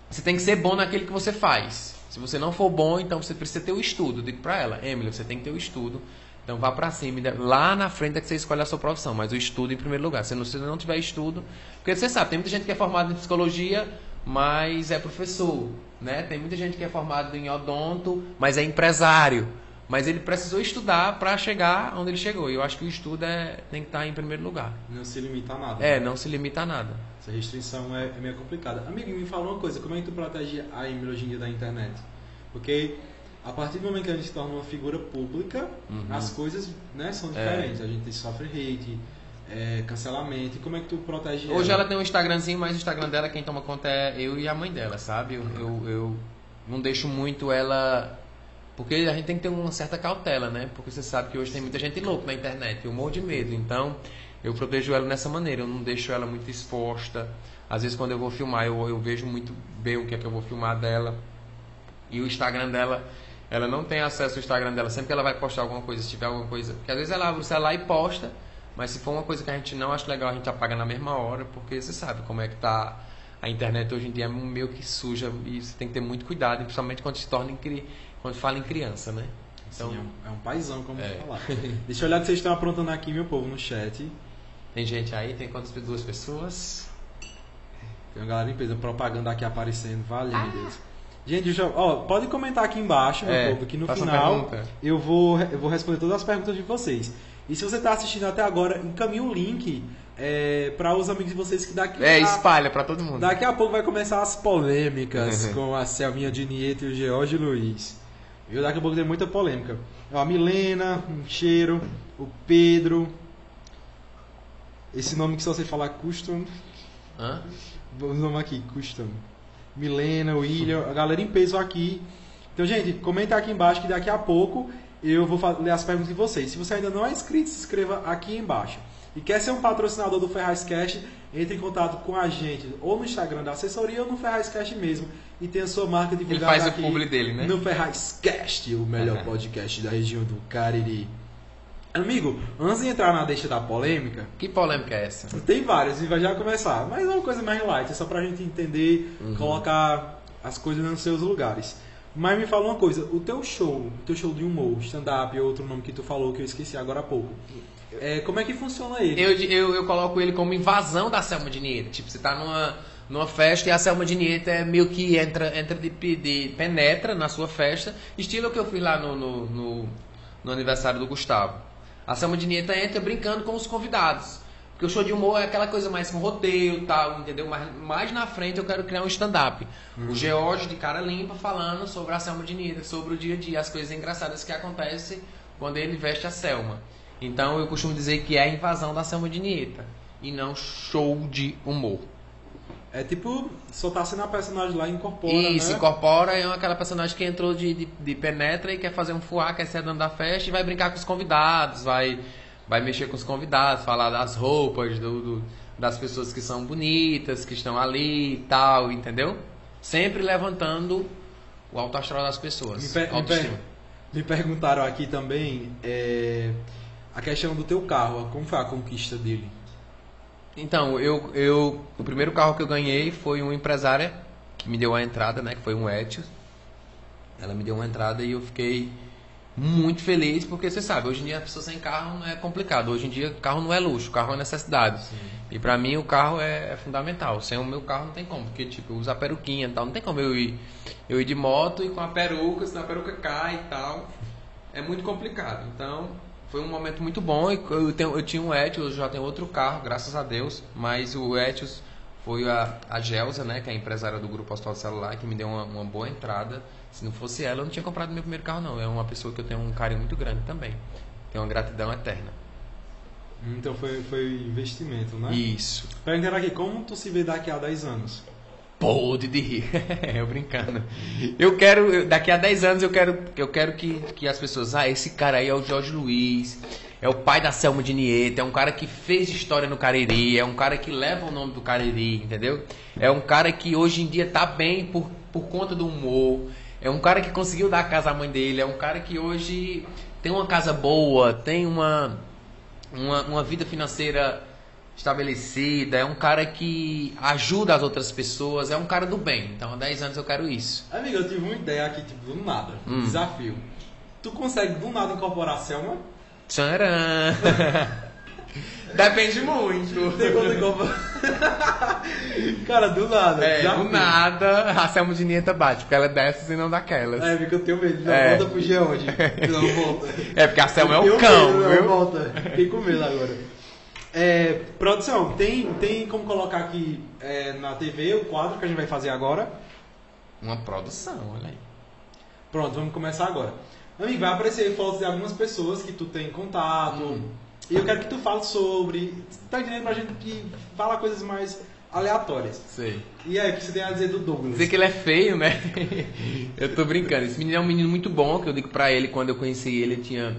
você tem que ser bom naquilo que você faz. Se você não for bom, então você precisa ter o estudo. Eu digo para ela, Emily, você tem que ter o estudo. Então vá para cima, lá na frente é que você escolhe a sua profissão, mas o estudo em primeiro lugar. Se você não tiver estudo, porque você sabe, tem muita gente que é formada em psicologia, mas é professor, né? Tem muita gente que é formada em odonto, mas é empresário. Mas ele precisou estudar para chegar onde ele chegou. E eu acho que o estudo é, tem que estar em primeiro lugar. Não se limita a nada. É, né? não se limita a nada. Essa restrição é, é meio complicada. Amigo, me fala uma coisa, como é que tu protege a Emily hoje em dia da internet? Porque a partir do momento que a gente se torna uma figura pública, Uhum. as coisas né, são É. diferentes. A gente sofre hate, é, cancelamento. E como é que tu protege Hoje ela tem um Instagramzinho, mas o Instagram dela quem toma conta é eu e a mãe dela, sabe? Eu, eu, eu não deixo muito ela. Porque a gente tem que ter uma certa cautela, né? Porque você sabe que hoje tem muita gente louca na internet, eu morro de medo. Então eu protejo ela nessa maneira, eu não deixo ela muito exposta. Às vezes quando eu vou filmar, eu, eu vejo muito bem o que é que eu vou filmar dela. E o Instagram dela, ela não tem acesso ao Instagram dela. Sempre que ela vai postar alguma coisa, se tiver alguma coisa. Porque às vezes ela abre o celular e posta, mas se for uma coisa que a gente não acha legal, a gente apaga na mesma hora, porque você sabe como é que tá. A internet hoje em dia é meio que suja e você tem que ter muito cuidado, principalmente quando se torna cri... quando fala em criança, né? Então, é, um, é um paizão, como É. falar. Deixa eu olhar o que vocês estão aprontando aqui, meu povo, no chat. Tem gente aí, tem quantas duas pessoas? Tem uma galera em peso, propaganda aqui aparecendo, valeu, Deus. Gente, eu- ó, pode comentar aqui embaixo, meu É, povo, que no final eu vou, eu vou responder todas as perguntas de vocês. E se você está assistindo até agora, encaminhe o link é, para os amigos de vocês que daqui É, a, espalha pra todo mundo. daqui a pouco vai começar as polêmicas Uhum. com a Selminha de Nieto e o George Luiz. Viu? Daqui a pouco tem muita polêmica. Ó, a Milena, um cheiro, o Pedro. Esse nome que só você falar custom. Hã? Vamos nome aqui, Custom. Milena, William, a galera em peso aqui. Então, gente, comenta aqui embaixo que daqui a pouco eu vou ler as perguntas de vocês. Se você ainda não é inscrito, se inscreva aqui embaixo. E quer ser um patrocinador do Ferraz Cash, entre em contato com a gente, ou no Instagram da assessoria ou no Ferraz Cash mesmo. E tem a sua marca divulgada faz o aqui publi dele, né? no Ferraz Cast, o melhor Uhum. podcast da região do Cariri. Amigo, antes de entrar na deixa da polêmica, Que polêmica é essa? tem várias e vai já começar, mas é uma coisa mais light, é só pra gente entender, colocar as coisas nos seus lugares. Mas me fala uma coisa, o teu show, o teu show de humor, stand-up, outro nome que tu falou que eu esqueci agora há pouco, é, como é que funciona ele? Eu, eu, eu coloco ele como invasão da Selma de. Tipo, você tá numa, numa festa e a Selma de Nieta é meio que entra, entra de, de penetra na sua festa, estilo que eu fiz lá no, no, no, no aniversário do Gustavo. A Selma de Nieta entra brincando com os convidados. Porque o show de humor é aquela coisa mais com roteiro e tal, entendeu? Mas mais na frente eu quero criar um stand-up. Uhum. O George de cara limpa falando sobre a Selma de Nieta, sobre o dia a dia, as coisas engraçadas que acontecem quando ele veste a Selma. Então eu costumo dizer que é a invasão da Selma de Nieta e não show de humor. É tipo, só tá sendo a personagem lá e incorpora. Isso, né? incorpora é aquela personagem que entrou de, de, de, penetra e quer fazer um fuá, quer ser dando da festa e vai brincar com os convidados, vai vai mexer com os convidados, falar das roupas, do, do, das pessoas que são bonitas, que estão ali e tal, entendeu? Sempre levantando o alto astral das pessoas. Me, per me, per me perguntaram aqui também é, a questão do teu carro, como foi a conquista dele? Então, eu, eu, o primeiro carro que eu ganhei foi uma empresária que me deu a entrada, né? Que foi um Etios. Ela me deu uma entrada e eu fiquei muito feliz, porque você sabe, hoje em dia a pessoa sem carro não é complicado. Hoje em dia carro não é luxo, carro é necessidade. Sim. E para mim o carro é, é, fundamental. Sem o meu carro não tem como, porque tipo, eu uso a peruquinha e tal. Não tem como eu ir, eu ir de moto e com a peruca, senão a peruca cai e tal. É muito complicado. Então, foi um momento muito bom. Eu, tenho, eu tinha um Etios, já tenho outro carro, graças a Deus. Mas o Etios foi a, a Gelsa, né, que é a empresária do Grupo Postal Celular, que me deu uma, uma boa entrada se não fosse ela, eu não tinha comprado meu primeiro carro, não. É uma pessoa que eu tenho um carinho muito grande também. Tenho uma gratidão eterna. Então foi, foi investimento, né? Isso. Perguntar aqui, como tu se vê daqui a 10 anos? Pode de rir. eu brincando. Eu quero, daqui a 10 anos eu quero, eu quero que, que as pessoas, ah, esse cara aí é o Jorge Luiz, é o pai da Selma de Nieta, é um cara que fez história no Cariri, é um cara que leva o nome do Cariri, entendeu? É um cara que hoje em dia tá bem por, por conta do humor. É um cara que conseguiu dar a casa à mãe dele, é um cara que hoje tem uma casa boa, tem uma, uma, uma vida financeira estabelecida, é um cara que ajuda as outras pessoas, é um cara do bem. Então, há 10 anos eu quero isso. Amigo, eu tive uma ideia aqui, tipo, do nada. Um hum. desafio. Tu consegue do nada incorporar a Selma? Tcharam! Depende muito. Tem quando compra. Cara, do nada. É, do nada, a Selma de Nieta bate, porque ela é dessas e não daquelas. É, porque eu tenho medo. Não, é. volta fugir aonde? Não, volta. É, porque a Selma é o cão, medo, viu? Não, volta. Fiquei com medo agora. É, produção, tem, tem como colocar aqui é, na TV o quadro que a gente vai fazer agora? Uma produção, olha aí. Pronto, vamos começar agora. Amigo, vai aparecer fotos de algumas pessoas que tu tem contato. Hum e eu quero que tu fale sobre. Tá entendendo pra gente que fala coisas mais aleatórias. Sei. E aí, o que você tem a dizer do Douglas? Dizer que ele é feio, né? eu tô brincando. Esse menino é um menino muito bom, que eu digo pra ele, quando eu conheci ele, ele tinha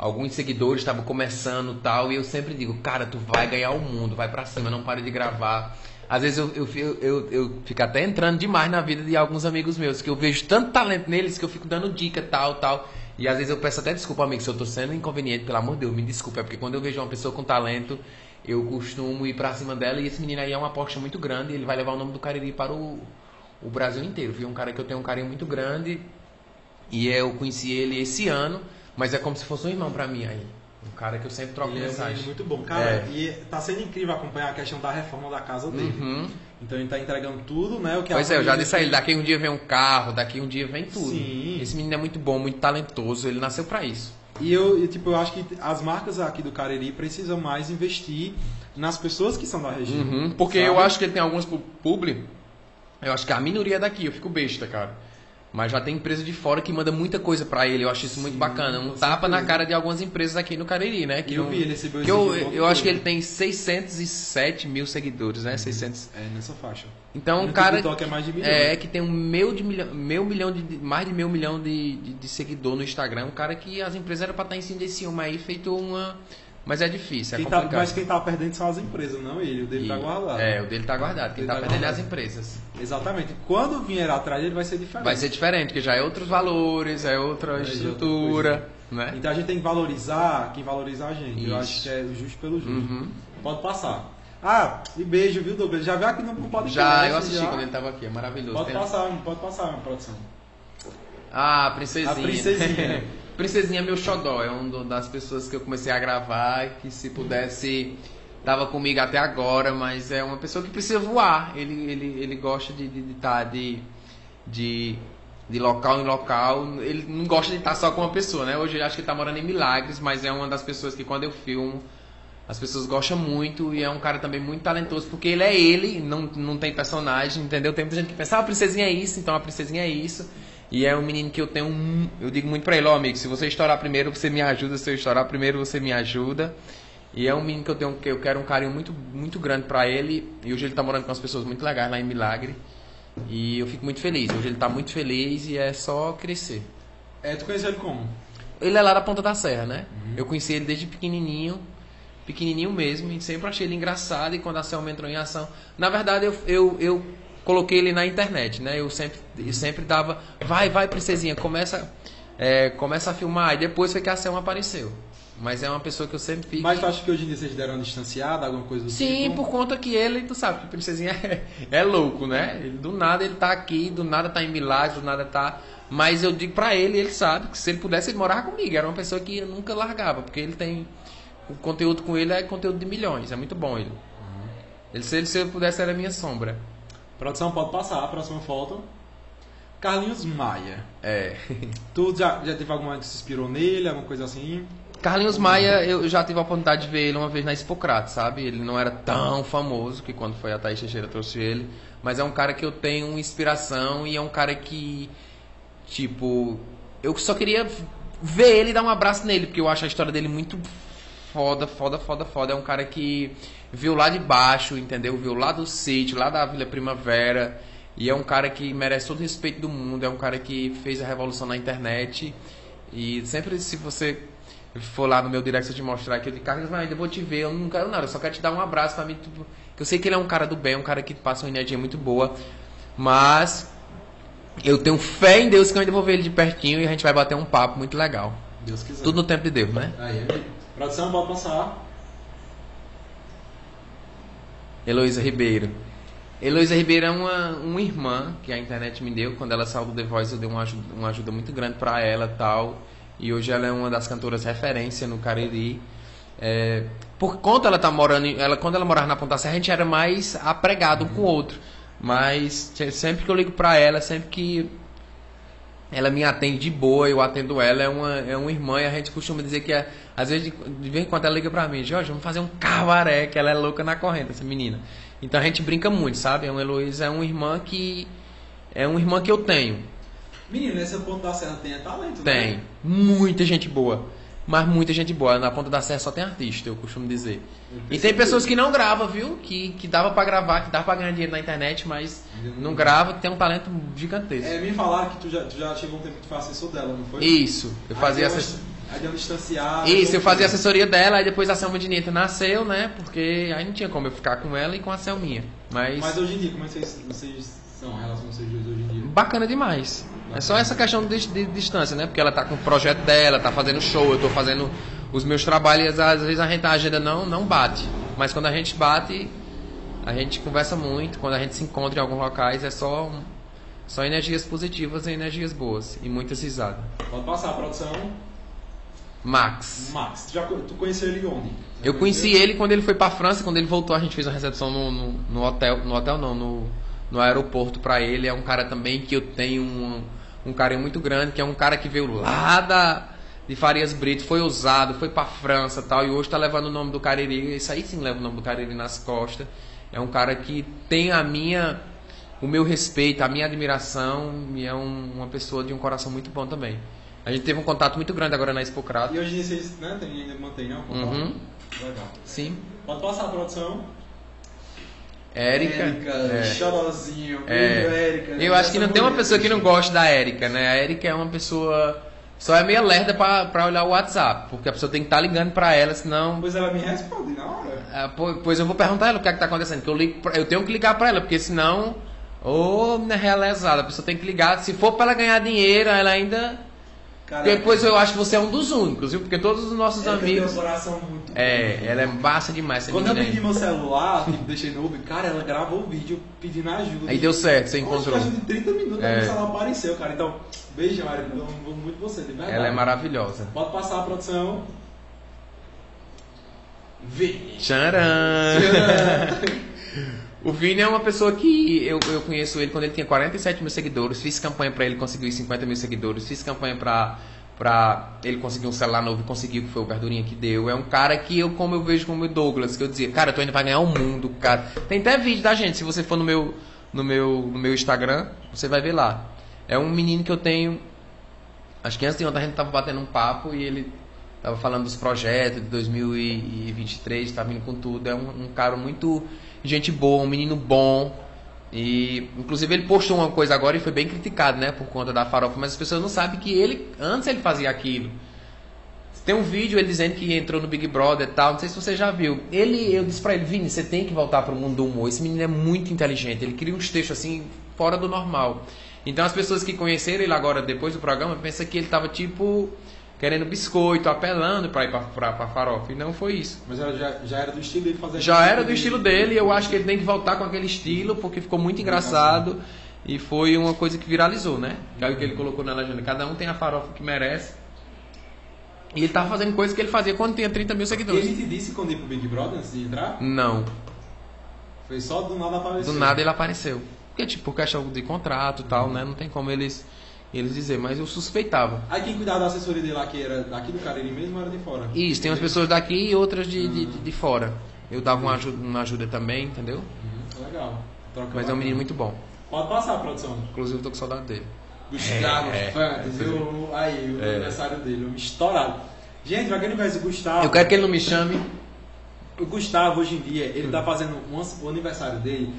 alguns seguidores, estavam começando tal, e eu sempre digo, cara, tu vai ganhar o mundo, vai pra cima, não pare de gravar. Às vezes eu, eu, eu, eu, fico até entrando demais na vida de alguns amigos meus, que eu vejo tanto talento neles que eu fico dando dica, tal, tal. E às vezes eu peço até desculpa, amigo, se eu tô sendo inconveniente, pelo amor de Deus, me desculpa. É porque quando eu vejo uma pessoa com talento, eu costumo ir pra cima dela. E esse menino aí é uma aposta muito grande. Ele vai levar o nome do Cariri para o, o Brasil inteiro. Viu? Um cara que eu tenho um carinho muito grande. E eu conheci ele esse ano, mas é como se fosse um irmão para mim aí. Um cara que eu sempre troco ele mensagem. É muito bom. Cara, é. e tá sendo incrível acompanhar a questão da reforma da casa dele. Uhum. Então ele tá entregando tudo, né? O que pois é, eu já disse a ele, daqui um dia vem um carro, daqui um dia vem tudo. Sim. Esse menino é muito bom, muito talentoso, ele nasceu para isso. E eu, tipo, eu acho que as marcas aqui do Cariri precisam mais investir nas pessoas que são da região. Uhum, porque sabe? eu acho que ele tem alguns publi, eu acho que a minoria é daqui, eu fico besta, cara. Mas já tem empresa de fora que manda muita coisa para ele. Eu acho isso Sim, muito bacana. Um tapa na cara de algumas empresas aqui no Cariri, né? Que eu não, vi, ele recebeu que eu, eu acho que ele tem 607 mil seguidores, né? Uhum. 600. É, nessa faixa. Então, um cara. é mais de milhão. É, que tem um meio, de milhão, meio milhão de. Mais de meio milhão de, de, de seguidor no Instagram. Um cara que as empresas eram pra estar em cima desse homem aí, feito uma mas é difícil, é quem complicado. Tá, mas quem tá perdendo são as empresas, não ele. O dele e, tá guardado. É, o dele tá guardado. Quem tá, tá perdendo é as empresas. Exatamente. Quando vier atrás ele vai ser diferente. Vai ser diferente, porque já é outros valores, é outra é estrutura. Né? Então a gente tem que valorizar quem valorizar a gente. Isso. Eu acho que é justo pelo justo. Uhum. Pode passar. Ah, e beijo, viu, Douglas? Já viu aqui no podcast? Já, eu assisti já. quando ele tava aqui, é maravilhoso. Pode Tem... passar, pode passar, produção. Ah, princesinha. A princesinha. Princesinha é meu xodó, é uma das pessoas que eu comecei a gravar que se pudesse tava comigo até agora, mas é uma pessoa que precisa voar. Ele, ele, ele gosta de estar de, tá, de, de, de local em local. Ele não gosta de estar só com uma pessoa, né? Hoje ele acho que ele tá morando em Milagres, mas é uma das pessoas que quando eu filmo as pessoas gostam muito e é um cara também muito talentoso, porque ele é ele, não, não tem personagem, entendeu? Tem muita gente que pensa, ah, a princesinha é isso, então a princesinha é isso. E é um menino que eu tenho um. Eu digo muito pra ele, ó, oh, amigo, se você estourar primeiro, você me ajuda. Se eu estourar primeiro, você me ajuda. E é um menino que eu tenho que eu quero um carinho muito, muito grande para ele. E hoje ele tá morando com as pessoas muito legais lá em Milagre. E eu fico muito feliz. Hoje ele tá muito feliz e é só crescer. É, tu conheceu ele como? Ele é lá da Ponta da Serra, né? Uhum. Eu conheci ele desde pequenininho, pequenininho mesmo, e sempre achei ele engraçado. E quando a Selma entrou em ação, na verdade eu, eu, eu coloquei ele na internet, né? Eu sempre, eu sempre dava, vai, vai, princesinha, começa, é, começa a filmar. E depois foi que a Selma apareceu. Mas é uma pessoa que eu sempre fico. Mas tu acha que hoje em dia vocês deram uma distanciada, alguma coisa do Sim, tipo? por conta que ele, tu sabe, que Princesinha é, é louco, né? Ele, do nada ele tá aqui, do nada tá em Milagre, do nada tá. Mas eu digo pra ele, ele sabe que se ele pudesse, ele morava comigo. Era uma pessoa que eu nunca largava, porque ele tem. O conteúdo com ele é conteúdo de milhões, é muito bom ele. Uhum. ele se, ele se ele pudesse, era minha sombra. Produção, pode passar, a próxima foto. Carlinhos Maia. É. tu já, já teve alguma que se inspirou nele, alguma coisa assim? Carlinhos Maia, eu já tive a oportunidade de ver ele uma vez na Expocrate, sabe? Ele não era tão famoso que quando foi a Thaís Teixeira trouxe ele, mas é um cara que eu tenho inspiração e é um cara que, tipo, eu só queria ver ele e dar um abraço nele, porque eu acho a história dele muito foda, foda, foda, foda. É um cara que viu lá de baixo, entendeu? Viu lá do sítio, lá da Vila Primavera. E é um cara que merece todo o respeito do mundo. É um cara que fez a revolução na internet. E sempre se você for lá no meu direct eu te mostrar de Carlos, mas ainda vou te ver, eu não quero nada, eu só quero te dar um abraço para mim, tipo, que eu sei que ele é um cara do bem, um cara que passa uma energia muito boa, mas eu tenho fé em Deus que eu ainda vou ver ele de pertinho e a gente vai bater um papo muito legal. Deus quiser. Tudo no tempo de Deus, né? Aí, produção, pode passar. Heloísa Ribeiro. Heloísa Ribeiro é uma, uma irmã que a internet me deu. Quando ela saiu do The Voice, eu dei uma ajuda, uma ajuda muito grande para ela tal. E hoje ela é uma das cantoras referência no Cariri. É, por conta ela tá morando, ela quando ela morava na Ponta Serra, a gente era mais apregado um com o outro. Mas sempre que eu ligo para ela, sempre que ela me atende de boa, eu atendo ela, é uma, é uma irmã e a gente costuma dizer que é, às vezes de, vez em quando ela liga pra mim, Jorge, vamos fazer um cabaré, que ela é louca na corrente, essa menina. Então a gente brinca muito, sabe? A Heloísa é uma irmã que é uma irmã que eu tenho. Menino, nesse ponto da serra tem é talento, Tem. Né? Muita gente boa. Mas muita gente boa. Na ponta da serra só tem artista, eu costumo dizer. Eu e tem pessoas que não gravam, viu? Que, que dava para gravar, que dava pra ganhar dinheiro na internet, mas não grava, tem um talento gigantesco. É, me falaram que tu já, tu já chegou um tempo que tu foi assessor dela, não foi? Isso, eu fazia assessoria. Aí deu uma distanciada. Isso, eu fazia assessoria dela, aí depois a Selma de nasceu, né? Porque aí não tinha como eu ficar com ela e com a Selminha. Mas, mas hoje em dia, como é que vocês, vocês são em relação a vocês dois hoje em dia? Bacana demais. É só essa questão de, de, distância, né? Porque ela tá com o projeto dela, tá fazendo show, eu tô fazendo os meus trabalhos, às vezes a gente a agenda não, não bate. Mas quando a gente bate, a gente conversa muito, quando a gente se encontra em alguns locais, é só, só energias positivas e energias boas. E muitas risadas. Pode passar a produção. Max. Max, tu, já, tu conheceu ele onde? Você eu conheci ele quando ele foi para França, quando ele voltou, a gente fez uma recepção no, no, no hotel, no hotel não, no, no aeroporto para ele. É um cara também que eu tenho um, um carinho muito grande, que é um cara que veio lá da, de Farias Brito, foi usado, foi para França tal, e hoje está levando o nome do Cariri. Isso aí sim leva o nome do Cariri nas costas. É um cara que tem a minha, o meu respeito, a minha admiração, e é um, uma pessoa de um coração muito bom também. A gente teve um contato muito grande agora na Expocrato. E hoje vocês né, tem, ainda mantém, né? Uhum. Legal. Sim. Pode passar a produção. Érica. Érica, é. Chorozinho, é. Érica. Eu acho que não tem uma pessoa que não goste da Érica, né? A Érica é uma pessoa. Só é meio lerda pra, pra olhar o WhatsApp, porque a pessoa tem que estar tá ligando pra ela, senão. Pois ela me responde na hora. Ah, pois eu vou perguntar a ela o que é que tá acontecendo, que eu, ligo pra, eu tenho que ligar pra ela, porque senão. Ô, oh, realizada, a pessoa tem que ligar. Se for pra ela ganhar dinheiro, ela ainda Caraca. Depois eu acho que você é um dos únicos, viu? Porque todos os nossos ela amigos. Tem um coração muito É, bom. ela é massa demais. Quando eu perdi meu celular, tipo, deixei no Uber, cara, ela gravou o vídeo pedindo ajuda. Aí deu certo, você encontrou. Acho de 30 minutos, é. o celular apareceu, cara. Então, beijo, Mário, eu amo muito você, de verdade. Ela é maravilhosa. Pode passar a produção. Vini. Tcharam! o Vini é uma pessoa que eu, eu conheço ele quando ele tinha 47 mil seguidores. Fiz campanha para ele conseguir 50 mil seguidores. Fiz campanha para pra ele conseguir um celular novo conseguir, que foi o Verdurinha que deu. É um cara que eu, como eu vejo como o Douglas, que eu dizia, cara, tu ainda vai ganhar o mundo, cara. Tem até vídeo da gente, se você for no meu, no meu, no meu Instagram, você vai ver lá. É um menino que eu tenho. Acho que antes de ontem a gente tava batendo um papo e ele tava falando dos projetos de 2023, tá vindo com tudo. É um, um cara muito gente boa, um menino bom e, inclusive, ele postou uma coisa agora e foi bem criticado, né? Por conta da farofa. Mas as pessoas não sabem que ele, antes ele fazia aquilo. Tem um vídeo ele dizendo que entrou no Big Brother e tal. Não sei se você já viu. Ele, eu disse pra ele, Vini, você tem que voltar pro mundo do humor. Esse menino é muito inteligente. Ele cria uns textos assim, fora do normal. Então as pessoas que conheceram ele agora, depois do programa, pensam que ele tava tipo querendo biscoito, apelando para ir para farofa. E não foi isso. Mas já, já era do estilo dele fazer Já era do estilo dele, e eu acho que ele tem que voltar com aquele estilo, porque ficou muito engraçado. E foi uma coisa que viralizou, né? Que é o que ele colocou na legenda. Cada um tem a farofa que merece. E ele tava fazendo coisas que ele fazia quando tinha 30 mil seguidores. Ele te disse quando ia pro Big Brother antes de entrar? Não. Foi só do nada apareceu. Do nada ele apareceu. Porque, tipo, por questão de contrato e tal, né? Não tem como eles eles dizer, mas eu suspeitava. Aí quem cuidava da assessoria dele lá, que era daqui do Cariri mesmo, era de fora? Isso, tem umas pessoas daqui e outras de, de, de, fora. Eu dava uma ajuda, uma ajuda também, entendeu? Uhum, legal. Troca mas é um menino muito bom. Pode passar, produção. Inclusive eu tô com saudade dele. Gustavo é, Fantas, é, eu, aí, o é. aniversário dele, eu me estourado. Gente, pra quem não conhece o Gustavo. Eu quero que ele não me chame. O Gustavo, hoje em dia, ele hum. tá fazendo um, o aniversário dele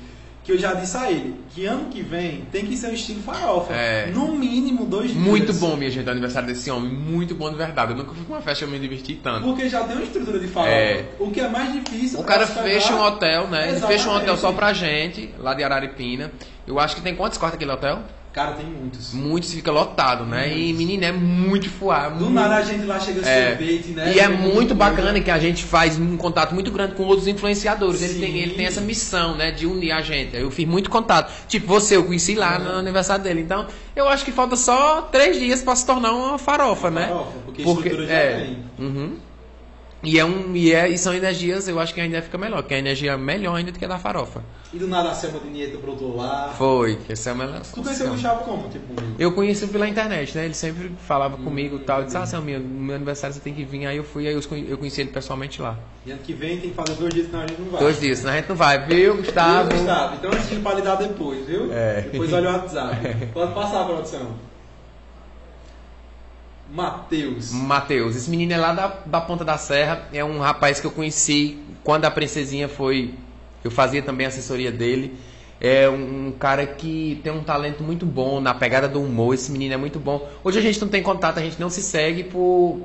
que eu já disse a ele, que ano que vem tem que ser um estilo farofa. É. No mínimo dois dias. Muito bom, minha gente, o aniversário desse homem. Muito bom de verdade. Eu nunca fui com uma festa eu me diverti tanto. Porque já tem uma estrutura de farofa. É. O que é mais difícil. O cara fecha um hotel, né? Exatamente. Ele fecha um hotel só pra gente, lá de Araripina. Eu acho que tem quantos quartos aquele hotel? Cara, tem muitos. Muitos fica lotado, né? Muitos. E menino é muito fuar. Do muito... nada a gente lá chega é. sorvete, né? E é muito bacana que a gente faz um contato muito grande com outros influenciadores. Ele tem, ele tem essa missão, né? De unir a gente. Eu fiz muito contato. Tipo, você, eu conheci lá no aniversário dele. Então, eu acho que falta só três dias para se tornar uma farofa, uma né? Farofa, porque, porque estrutura já é. tem. Uhum. E, é um, e, é, e são energias, eu acho que ainda fica melhor, que é a energia melhor ainda do que a da farofa. E do nada a Selma de Nieto brotou lá. Foi, que a Selma ela. Tu conheceu o Gustavo como? Tipo, eu conheci pela internet, né? Ele sempre falava hum, comigo e tal. Disse, ah, Selma, no meu aniversário você tem que vir. Aí eu fui, aí eu conheci ele pessoalmente lá. E ano que vem tem que fazer dois dias, senão a gente não vai. Dois dias, senão a gente não vai, viu, Gustavo? Viu, Gustavo? Então a gente vai lidar depois, viu? É. Depois olha o WhatsApp. Pode passar, produção. Matheus. Matheus. Esse menino é lá da, da Ponta da Serra. É um rapaz que eu conheci quando a princesinha foi. Eu fazia também assessoria dele. É um, um cara que tem um talento muito bom na pegada do humor. Esse menino é muito bom. Hoje a gente não tem contato, a gente não se segue por,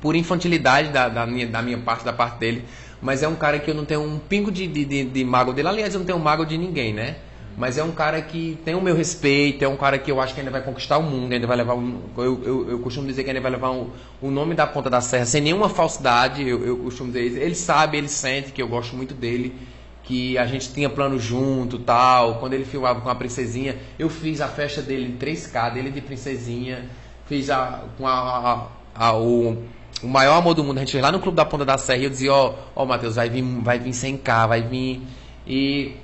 por infantilidade da, da, minha, da minha parte, da parte dele. Mas é um cara que eu não tenho um pingo de, de, de, de mago dele. Aliás, eu não tenho mago de ninguém, né? Mas é um cara que tem o meu respeito, é um cara que eu acho que ainda vai conquistar o mundo, ainda vai levar. Um, eu, eu, eu, costumo dizer que ainda vai levar um, o nome da Ponta da Serra sem nenhuma falsidade. Eu, eu costumo dizer isso. Ele sabe, ele sente que eu gosto muito dele que a gente tinha plano junto tal. Quando ele filmava com a princesinha, eu fiz a festa dele em 3K, dele de princesinha. Fiz a, com a, a, a, o, o maior amor do mundo. A gente fez lá no Clube da Ponta da Serra e eu dizia: Ó, ó, Matheus, vai vir, vai vir 100K, vai vir. E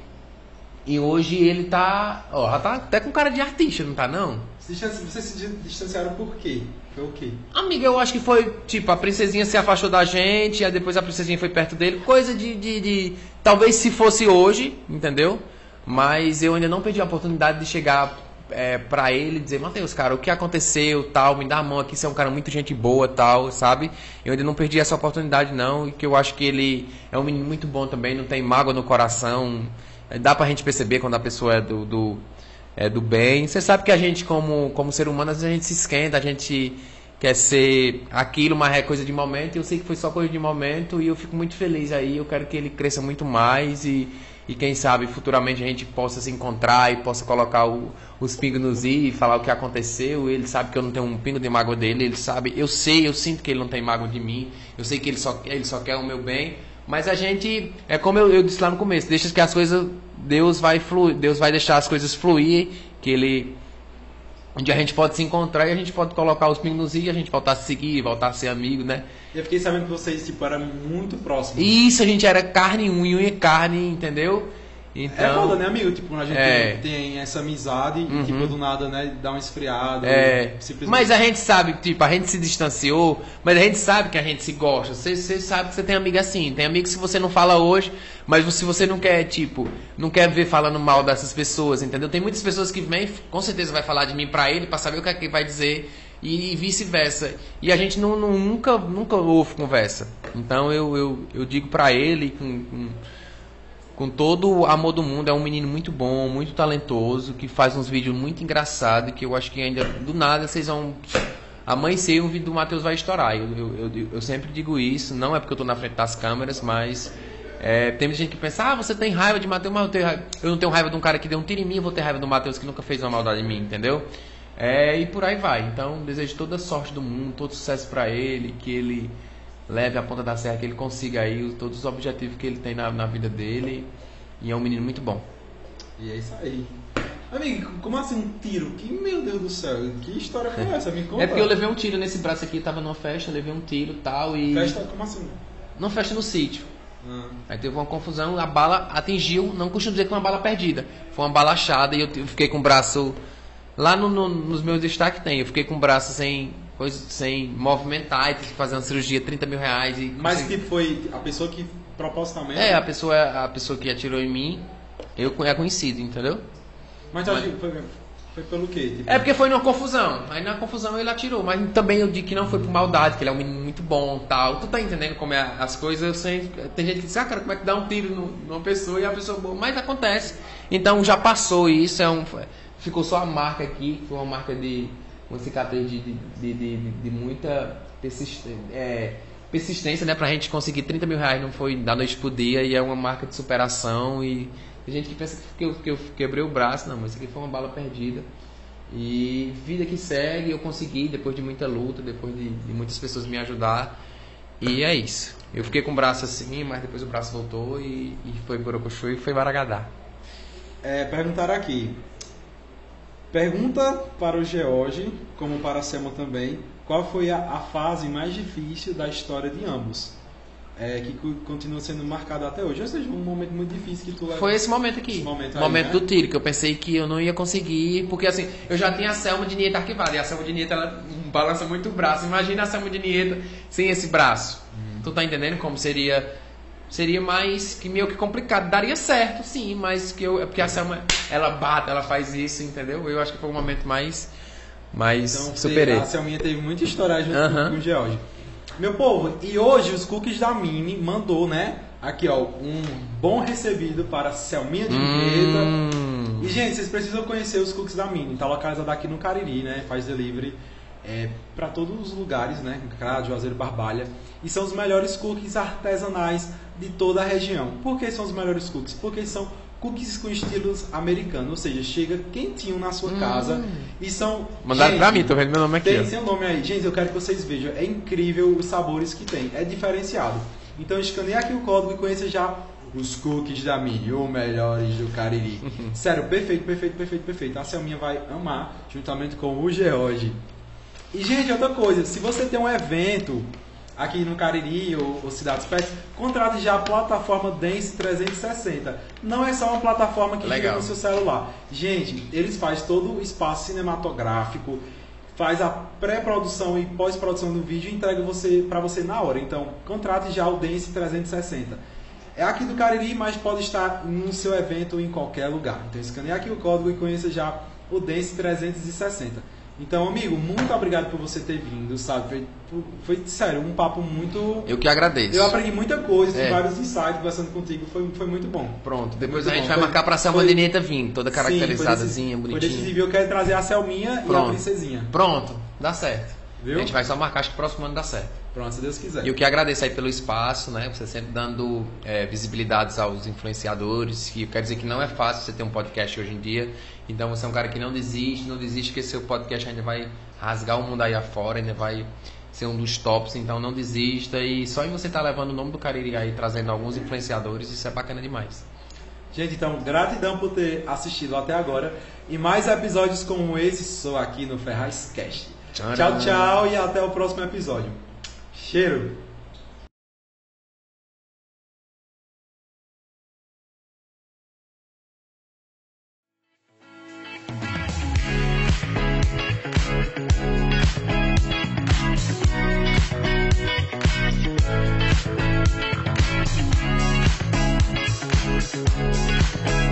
e hoje ele tá. Ó, já tá até com cara de artista, não tá não? Vocês se distanciaram por quê? Foi o quê? Amiga, eu acho que foi, tipo, a princesinha se afastou da gente, aí depois a princesinha foi perto dele. Coisa de. de, de... Talvez se fosse hoje, entendeu? Mas eu ainda não perdi a oportunidade de chegar é, pra ele e dizer, Matheus, cara, o que aconteceu, tal, me dá a mão aqui, você é um cara muito gente boa, tal, sabe? Eu ainda não perdi essa oportunidade, não, e que eu acho que ele é um menino muito bom também, não tem mágoa no coração. Dá pra gente perceber quando a pessoa é do, do, é do bem. Você sabe que a gente, como, como ser humano, às vezes a gente se esquenta, a gente quer ser aquilo, mas é coisa de momento. Eu sei que foi só coisa de momento e eu fico muito feliz aí. Eu quero que ele cresça muito mais e, e quem sabe futuramente a gente possa se encontrar e possa colocar o, os pingos nos i e falar o que aconteceu. Ele sabe que eu não tenho um pingo de mágoa dele, ele sabe, eu sei, eu sinto que ele não tem mágoa de mim, eu sei que ele só, ele só quer o meu bem. Mas a gente, é como eu, eu, disse lá no começo, deixa que as coisas, Deus vai fluir, Deus vai deixar as coisas fluir, que ele onde a gente pode se encontrar e a gente pode colocar os pingos nos i, a gente voltar a se seguir, voltar a ser amigo, né? Eu fiquei sabendo que vocês, tipo, eram muito próximos. Isso, a gente era carne, unha, unha e carne, entendeu? Então, É foda, né, amigo? Tipo, a gente É. tem, essa amizade Uhum. e, tipo, do nada, né, dá um esfriado. É, simplesmente- mas a gente sabe, tipo, a gente se distanciou, mas a gente sabe que a gente se gosta. Você, sabe que você tem amigo assim. Tem amigos que você não fala hoje, mas se você não quer, tipo, não quer ver falando mal dessas pessoas, entendeu? Tem muitas pessoas que vêm, com certeza vai falar de mim pra ele, pra saber o que é que vai dizer, e, vice-versa. E a gente não, não- nunca, nunca ouve conversa. Então eu, eu, eu digo pra ele com- com com todo o amor do mundo, é um menino muito bom, muito talentoso, que faz uns vídeos muito engraçados, que eu acho que ainda do nada vocês vão amanhecer o vídeo do Matheus vai estourar. Eu, eu, eu, eu sempre digo isso, não é porque eu tô na frente das câmeras, mas é, tem gente que pensa, ah, você tem raiva de Matheus, mas eu, eu não tenho raiva de um cara que deu um tiro em mim, eu vou ter raiva do Matheus que nunca fez uma maldade em mim, entendeu? É, e por aí vai. Então, desejo toda a sorte do mundo, todo sucesso pra ele, que ele leve a ponta da serra, que ele consiga aí todos os objetivos que ele tem na, na vida dele. E é um menino muito bom. E é isso aí. Amigo, como assim um tiro? Que, meu Deus do céu, que história foi essa? Me conta. É porque eu levei um tiro nesse braço aqui, tava numa festa, levei um tiro e tal, e. Festa, como assim? Numa festa no sítio. Ah, Aí teve uma confusão, a bala atingiu, não costumo dizer que foi uma bala perdida, foi uma bala achada e eu fiquei com o braço. Lá no- no- nos meus destaques tem, eu fiquei com o braço sem, coisa, sem movimentar e tive que fazer uma cirurgia 30 mil reais. E Mas consegui- tipo, foi a pessoa que propositalmente. É, a pessoa, a pessoa que atirou em mim, eu é conhecido, entendeu? Mas que foi, foi pelo quê? Tipo, É porque foi numa confusão. Aí na confusão ele atirou. Mas também eu digo que não foi por maldade, que ele é um menino muito bom tal. Tu tá entendendo como é as coisas? Eu sei, tem gente que diz, ah, cara, como é que dá um tiro no- numa pessoa e a pessoa boa? Mas acontece. Então já passou isso, é um, ficou só a marca aqui, que foi uma marca de. Uma cicatriz de, de, de, de- muita persistência. É, persistência, né? Pra gente conseguir 30 mil reais não foi da noite pro dia e é uma marca de superação e tem gente que pensa que eu, que eu quebrei o braço, não, mas isso aqui foi uma bala perdida. E vida que segue, eu consegui, depois de muita luta, depois de, de muitas pessoas me ajudar. E é isso. Eu fiquei com o braço assim, mas depois o braço voltou e, e foi Borocochô e foi Baragadá. É, perguntaram aqui. Pergunta para o George, como para a Selma também, qual foi a, a fase mais difícil da história de ambos? É, que co- continua sendo marcada até hoje. Ou seja, um momento muito difícil que tu leva. Foi esse momento aqui. Esse momento aí, momento né? do tiro, que eu pensei que eu não ia conseguir, porque assim, eu já tinha a Selma de Nieta arquivada, e a Selma de Nieta ela balança muito o braço. Imagina a Selma de Nieta sem esse braço. Uhum. Tu tá entendendo como seria seria mais que meio que complicado. Daria certo, sim, mas que eu é porque a Selma ela bate, ela faz isso, entendeu? Eu acho que foi o momento mais mais Então, superei. a Selminha teve muita história junto Aham. com o George. Meu povo, e hoje os cookies da Mini mandou, né? Aqui, ó, um bom recebido para a Selminha de. Hum. E, gente, vocês precisam conhecer os cookies da Mini. Tá localizado aqui no Cariri, né? Faz delivery é, para todos os lugares, né? Crado, Juazeiro, Barbalha. E são os melhores cookies artesanais de toda a região. Por que são os melhores cookies? Porque são cookies com estilos americanos. Ou seja, chega quentinho na sua casa. E são... Mandaram Gente, pra mim, tô vendo meu nome aqui. tem ó. seu nome aí. Gente, eu quero que vocês vejam. É incrível os sabores que tem. É diferenciado. Então escaneie aqui o código e conheça já os cookies da Mini, os melhores do Cariri. Sério, perfeito, perfeito, perfeito, perfeito. A Selminha vai amar, juntamente com o George. E, gente, outra coisa. Se você tem um evento aqui no Cariri ou, ou Cidades Pets, contrate já a plataforma Dance 360. Não é só uma plataforma que Legal. fica no seu celular. Gente, eles fazem todo o espaço cinematográfico, faz a pré-produção e pós-produção do vídeo e entrega você para você na hora. Então, contrate já o Dance 360. É aqui do Cariri, mas pode estar no seu evento em qualquer lugar. Então, escaneie aqui o código e conheça já o Dance 360. Então, amigo, muito obrigado por você ter vindo, sabe? Foi, foi sério, um papo muito. Eu que agradeço. Eu aprendi muita coisa, É. vários insights conversando contigo, foi, foi muito bom. Pronto, depois Muito a gente bom. vai Foi- marcar pra Selma foi- vir, toda caracterizadazinha, decisivo. Foi bonitinha. decisivo. Eu quero trazer a Selminha e a Pronto. princesinha. Pronto, dá certo. Viu? A gente vai só marcar, acho que próximo ano dá certo. Pronto, se Deus quiser. E eu que agradeço aí pelo espaço, né? Você sempre dando é, visibilidades aos influenciadores. Que eu quero dizer que não é fácil você ter um podcast hoje em dia. Então você é um cara que não desiste, não desiste que seu podcast ainda vai rasgar o mundo aí afora, ainda vai ser um dos tops. Então não desista. E só em você estar levando o nome do Cariri aí, trazendo alguns influenciadores, isso é bacana demais. Gente, então, gratidão por ter assistido até agora. E mais episódios como esse sou aqui no Ferraz Cast. Tchau, tchau e até o próximo episódio. Cheiro! Thank